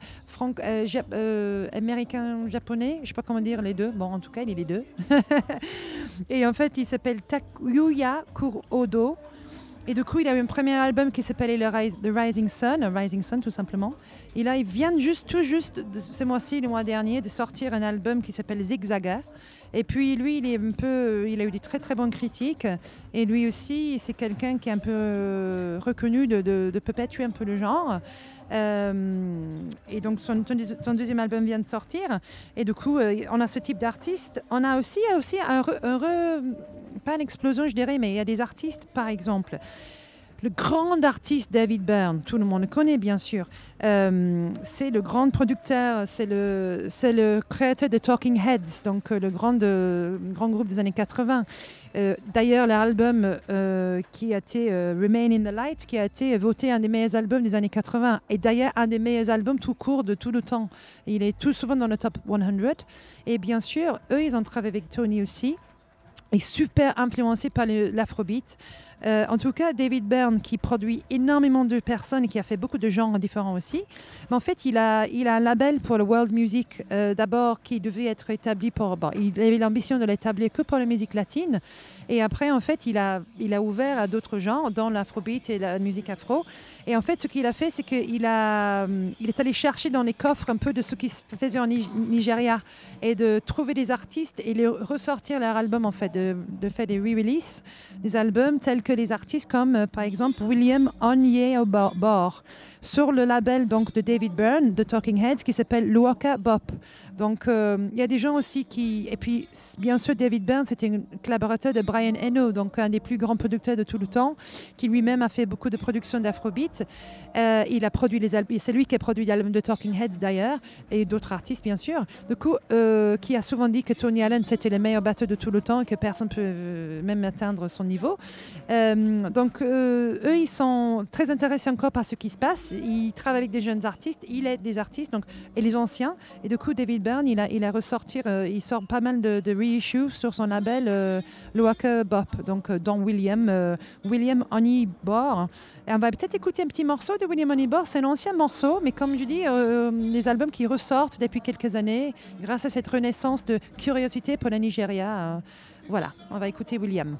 euh, américain japonais, je sais pas comment dire les deux. Bon, en tout cas, il est les deux. [LAUGHS] Et en fait, il s'appelle Takuya Kurodo. Et du coup, il a eu un premier album qui s'appelait The Rising Sun, euh, Rising Sun tout simplement. Et là, juste, tout juste, ce mois-ci, le mois dernier, de sortir un album qui s'appelle Zigzaga. Et puis lui, il est un peu, il a eu des très très bonnes critiques. Et lui aussi, c'est quelqu'un qui est un peu euh, reconnu de, de, de perpétuer un peu le genre. Euh, et donc son, son deux- son deuxième album vient de sortir. Et du coup, euh, on a ce type d'artiste. On a aussi, aussi un re- pas une explosion, je dirais, mais il y a des artistes, par exemple. Le grand artiste David Byrne, tout le monde le connaît bien sûr. Euh, c'est le grand producteur, c'est le, créateur de Talking Heads, donc euh, le grand, de- grand groupe des années 80. Euh, D'ailleurs, l'album euh, qui a été euh, Remain in the Light, qui a été voté un des meilleurs albums des années 80, et d'ailleurs un des meilleurs albums tout court de tout le temps. Il est tout souvent dans le top 100. Et bien sûr, eux, ils ont travaillé avec Tony aussi est super influencé par l'afrobeat. Euh, en tout cas, David Byrne, qui produit énormément de personnes et qui a fait beaucoup de genres différents aussi. Mais en fait, il a, il a un label pour le world music, euh, d'abord, qui devait être établi pour. Bon, il avait l'ambition de l'établir que pour la musique latine. Et après, en fait, il a, il a ouvert à d'autres genres, dans l'afrobeat et la musique afro. Et en fait, ce qu'il a fait, c'est qu'il a, hum, il est allé chercher dans les coffres un peu de ce qui se faisait en Ni- Nigeria et de trouver des artistes et les ressortir leur album, en fait, de, de faire des re-releases, des albums tels que des artistes comme, euh, par exemple, William Onyebor, sur le label donc, de David Byrne, de Talking Heads, qui s'appelle Luoka Bop. Donc, euh, il y a des gens aussi qui... Et puis, bien sûr, David Byrne, c'était un collaborateur de Brian Eno, donc un des plus grands producteurs de tout le temps, qui lui-même a fait beaucoup de productions d'afrobeat. Euh, il a produit les albums... C'est lui qui a produit l'album de Talking Heads, d'ailleurs, et d'autres artistes, bien sûr. Du coup, euh, qui a souvent dit que Tony Allen, c'était le meilleur batteur de tout le temps et que personne ne peut même atteindre son niveau. Donc, eux, ils sont très intéressés encore par ce qui se passe. Ils travaillent avec des jeunes artistes, il aide des artistes donc, et les anciens. Et du coup, David Il a, ressorti, euh, il sort pas mal de, reissues sur son label euh, Loaka Bop, donc euh, dans William, euh, William on va peut-être écouter un petit morceau de William Honeybor. C'est un ancien morceau, mais comme je dis, euh, les albums qui ressortent depuis quelques années grâce à cette renaissance de curiosité pour le Nigeria. euh, voilà, on va écouter William.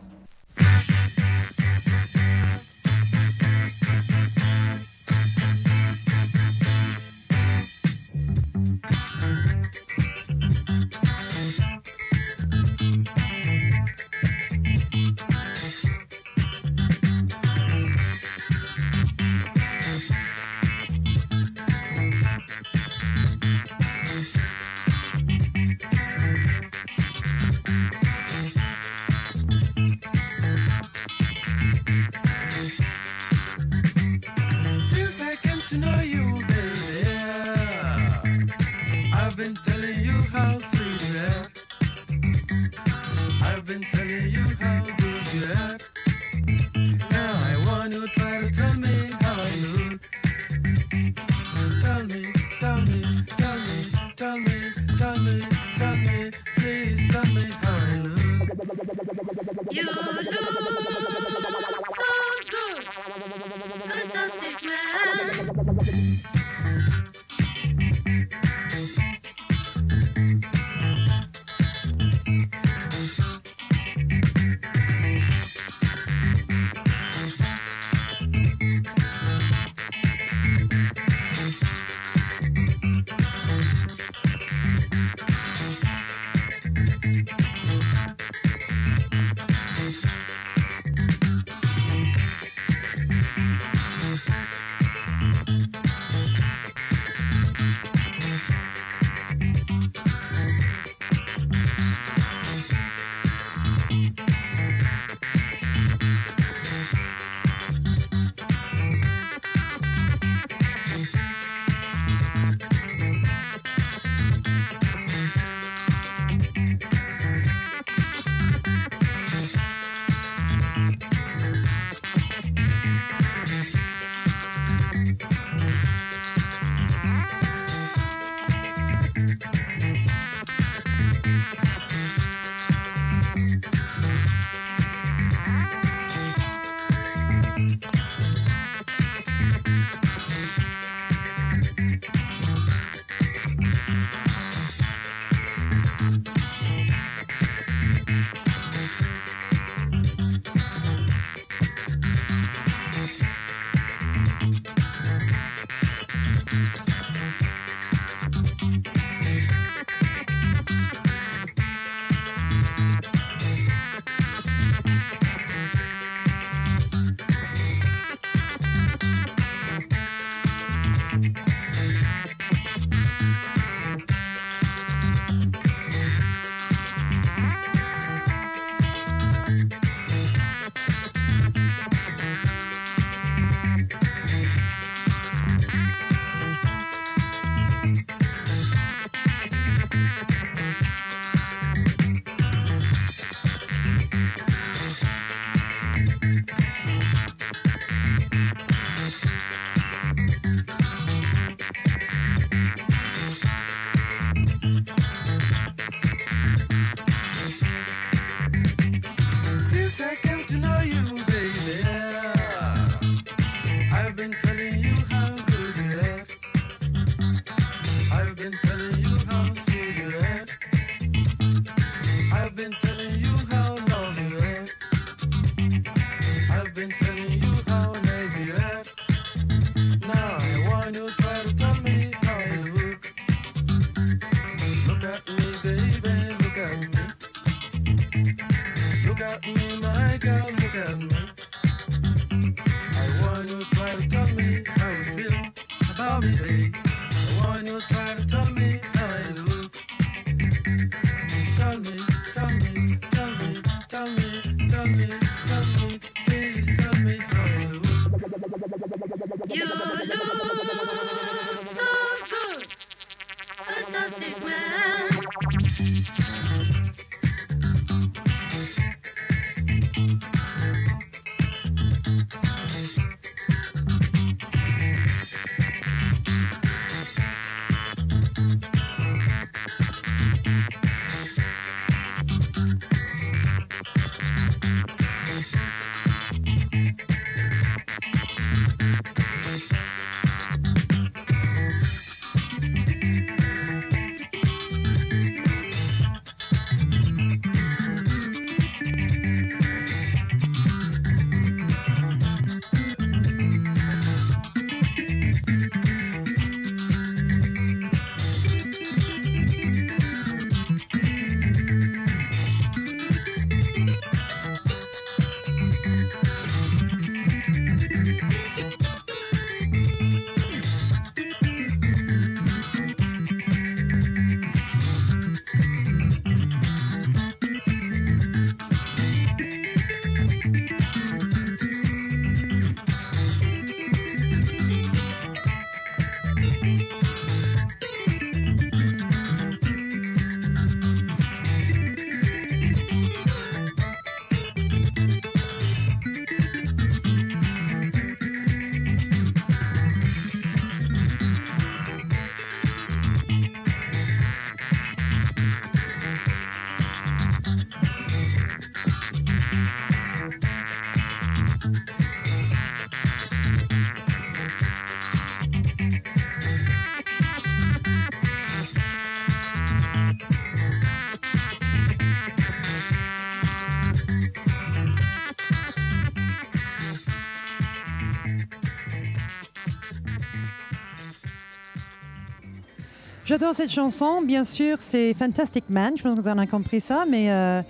J'adore cette chanson. Bien sûr, c'est Fantastic Man. Je pense que vous en avez compris ça, mais euh,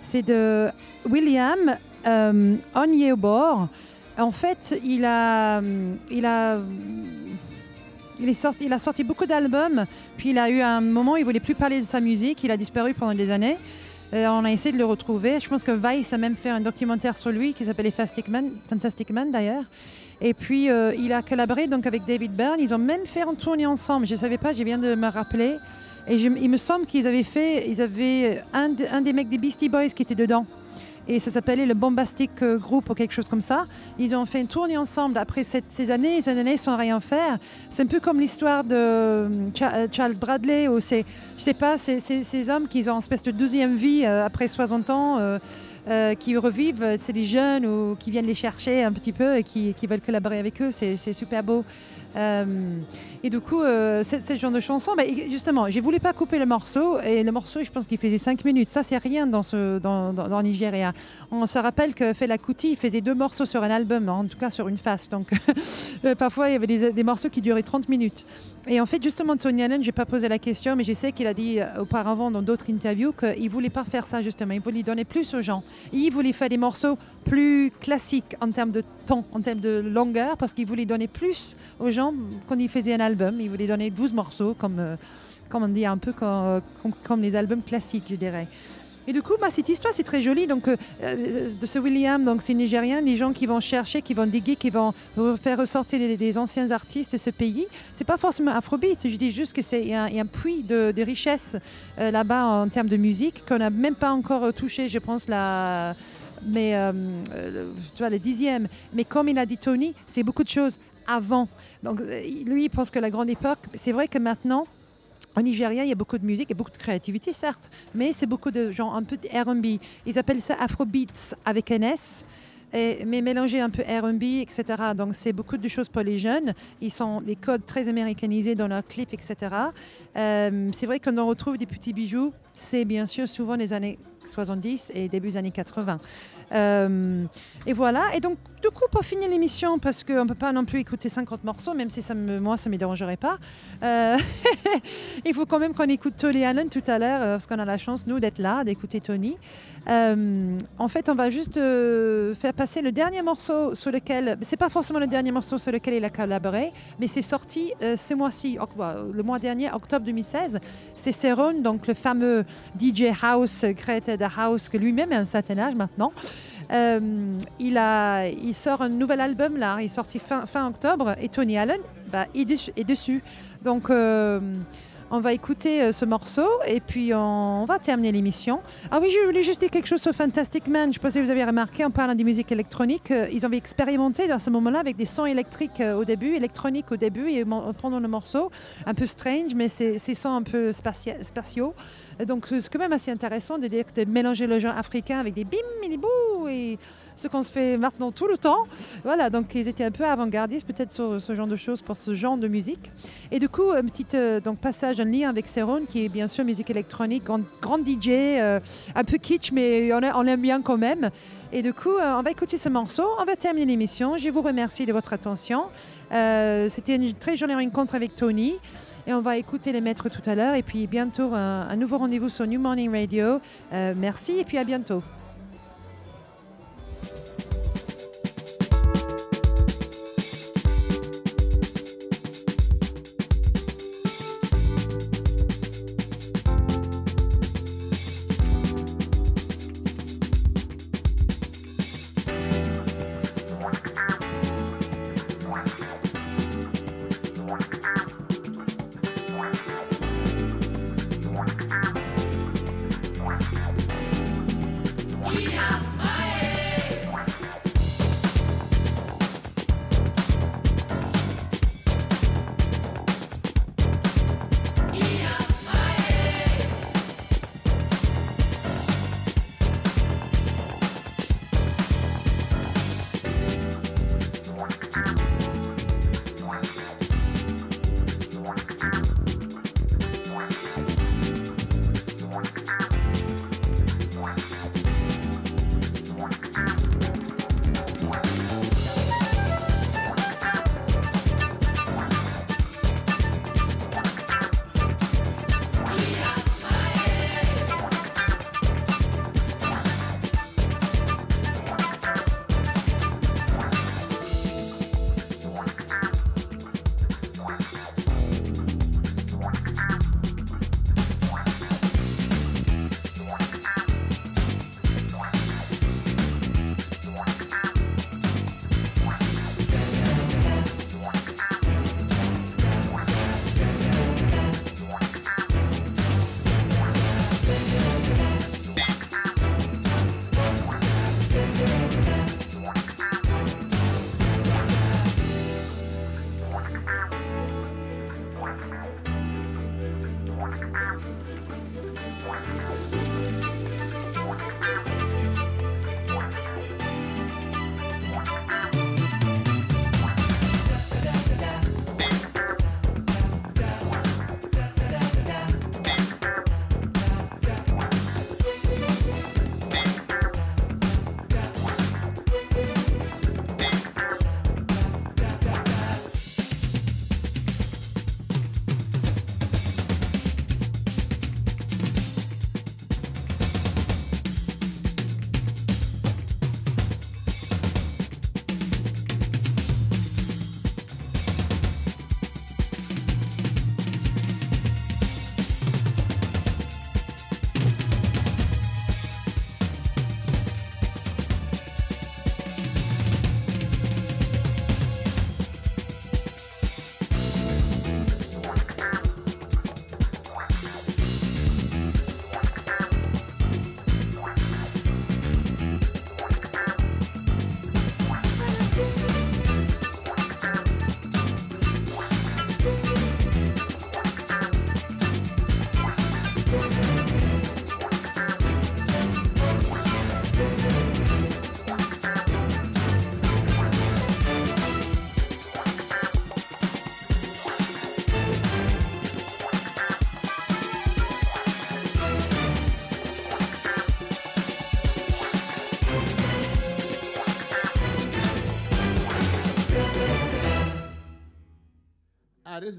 c'est de William euh, Onyeabor. En fait, il a, il a, il est sorti, il a sorti beaucoup d'albums. Puis il a eu un moment où il voulait plus parler de sa musique. Il a disparu pendant des années. Euh, on a essayé de le retrouver. Je pense que Vice a même fait un documentaire sur lui qui s'appelait Fantastic Man, Fantastic Man d'ailleurs. Et puis euh, il a collaboré donc avec David Byrne. Ils ont même fait un tournée ensemble. Je ne savais pas, je viens de me rappeler. Et il me semble qu'ils avaient fait, ils avaient un, de- un des mecs des Beastie Boys qui était dedans. Et ça s'appelait le Bombastic euh, Group ou quelque chose comme ça. Ils ont fait une tournée ensemble après ces années, ces années sans rien faire. C'est un peu comme l'histoire de euh, Cha- Charles Bradley, où c'est, je sais pas, c'est c'est- ces hommes qui ont une espèce de deuxième vie après 60 ans. Euh, qui revivent, euh, c'est des jeunes ou qui viennent les chercher un petit peu et qui, veulent collaborer avec eux. C'est c'est super beau. Euh, Et du coup, euh, ce genre de chanson. Bah, justement, je voulais pas couper le morceau. Et le morceau, je pense qu'il faisait 5 minutes. Ça, c'est rien dans, ce, dans, dans, dans Nigeria. On se rappelle que Fela Kuti, faisait deux morceaux sur un album, en tout cas sur une face. Donc, [LAUGHS] euh, parfois, il y avait des, morceaux qui duraient 30 minutes. Et en fait, justement, Tony Allen, je n'ai pas posé la question, mais je sais qu'il a dit euh, auparavant dans d'autres interviews qu'il ne voulait pas faire ça, justement. Il voulait donner plus aux gens. Il voulait faire des morceaux plus classiques en termes de temps, en termes de longueur, parce qu'il voulait donner plus aux gens quand il faisait un album. Il voulait donner 12 morceaux, comme, euh, comme on dit, un peu comme, comme, les albums classiques, je dirais. Et du coup, bah, cette histoire, c'est très joli. Donc, euh, euh, de ce William, donc c'est nigérien, des gens qui vont chercher, qui vont diguer, qui vont re- faire ressortir les, anciens artistes de ce pays. C'est pas forcément afrobeat. Je dis juste que c'est un, un puits de, de richesse euh, là-bas en termes de musique qu'on n'a même pas encore euh, touché. Je pense la mais euh, euh, tu vois le dixième. Mais comme il a dit Tony, c'est beaucoup de choses avant. Donc euh, lui, il pense que la grande époque. C'est vrai que maintenant. Au Nigeria, il y a beaucoup de musique et beaucoup de créativité, certes, mais c'est beaucoup de gens un peu de R&B. Ils appellent ça Afrobeats avec un S. Mais mélanger un peu R&B, etc. Donc c'est beaucoup de choses pour les jeunes. Ils sont des codes très américanisés dans leurs clips, etc. Euh, c'est vrai qu'on en retrouve des petits bijoux. C'est bien sûr souvent les années 70 et début des années 80. Euh, et voilà. Et donc, du coup, pour finir l'émission, parce qu'on ne peut pas non plus écouter 50 morceaux, même si ça moi, ça ne me dérangerait pas, euh, [LAUGHS] il faut quand même qu'on écoute Tony Allen tout à l'heure, euh, parce qu'on a la chance, nous, d'être là, d'écouter Tony. En fait, on va juste faire passer le dernier morceau sur lequel, c'est pas forcément le dernier morceau sur lequel il a collaboré, mais c'est sorti ce mois-ci, bah, le mois dernier, octobre 2016. C'est Cerrone, donc le fameux DJ House, créateur House, que lui-même a un certain âge maintenant. Euh, il, a, il sort un nouvel album là, il est sorti fin, octobre, et Tony Allen bah, est, dessus, est dessus. Donc, euh, on va écouter euh, ce morceau et puis on, va terminer l'émission. Ah oui, je voulais juste dire quelque chose sur Fantastic Man. Je ne sais pas si vous avez remarqué en parlant des musiques électroniques, euh, ils avaient expérimenté dans ce moment-là avec des sons électriques euh, au début, électroniques au début, et pendant le morceau, un peu strange, mais ces sons un peu spatia- spatiaux. Donc c'est quand même assez intéressant de, dire, de mélanger le genre africain avec des bim et des bouh ce qu'on se fait maintenant tout le temps. Voilà, donc ils étaient un peu avant-gardistes peut-être sur ce genre de choses pour ce genre de musique. Et du coup, un petit euh, donc, passage, un lien avec Cerrone, qui est bien sûr musique électronique, grand, DJ, euh, un peu kitsch, mais on, a- aime bien quand même. Et du coup, euh, on va écouter ce morceau, on va terminer l'émission. Je vous remercie de votre attention. C'était une très jolie rencontre avec Tony. Et on va écouter les maîtres tout à l'heure. Et puis bientôt, un, nouveau rendez-vous sur New Morning Radio. Merci et puis à bientôt.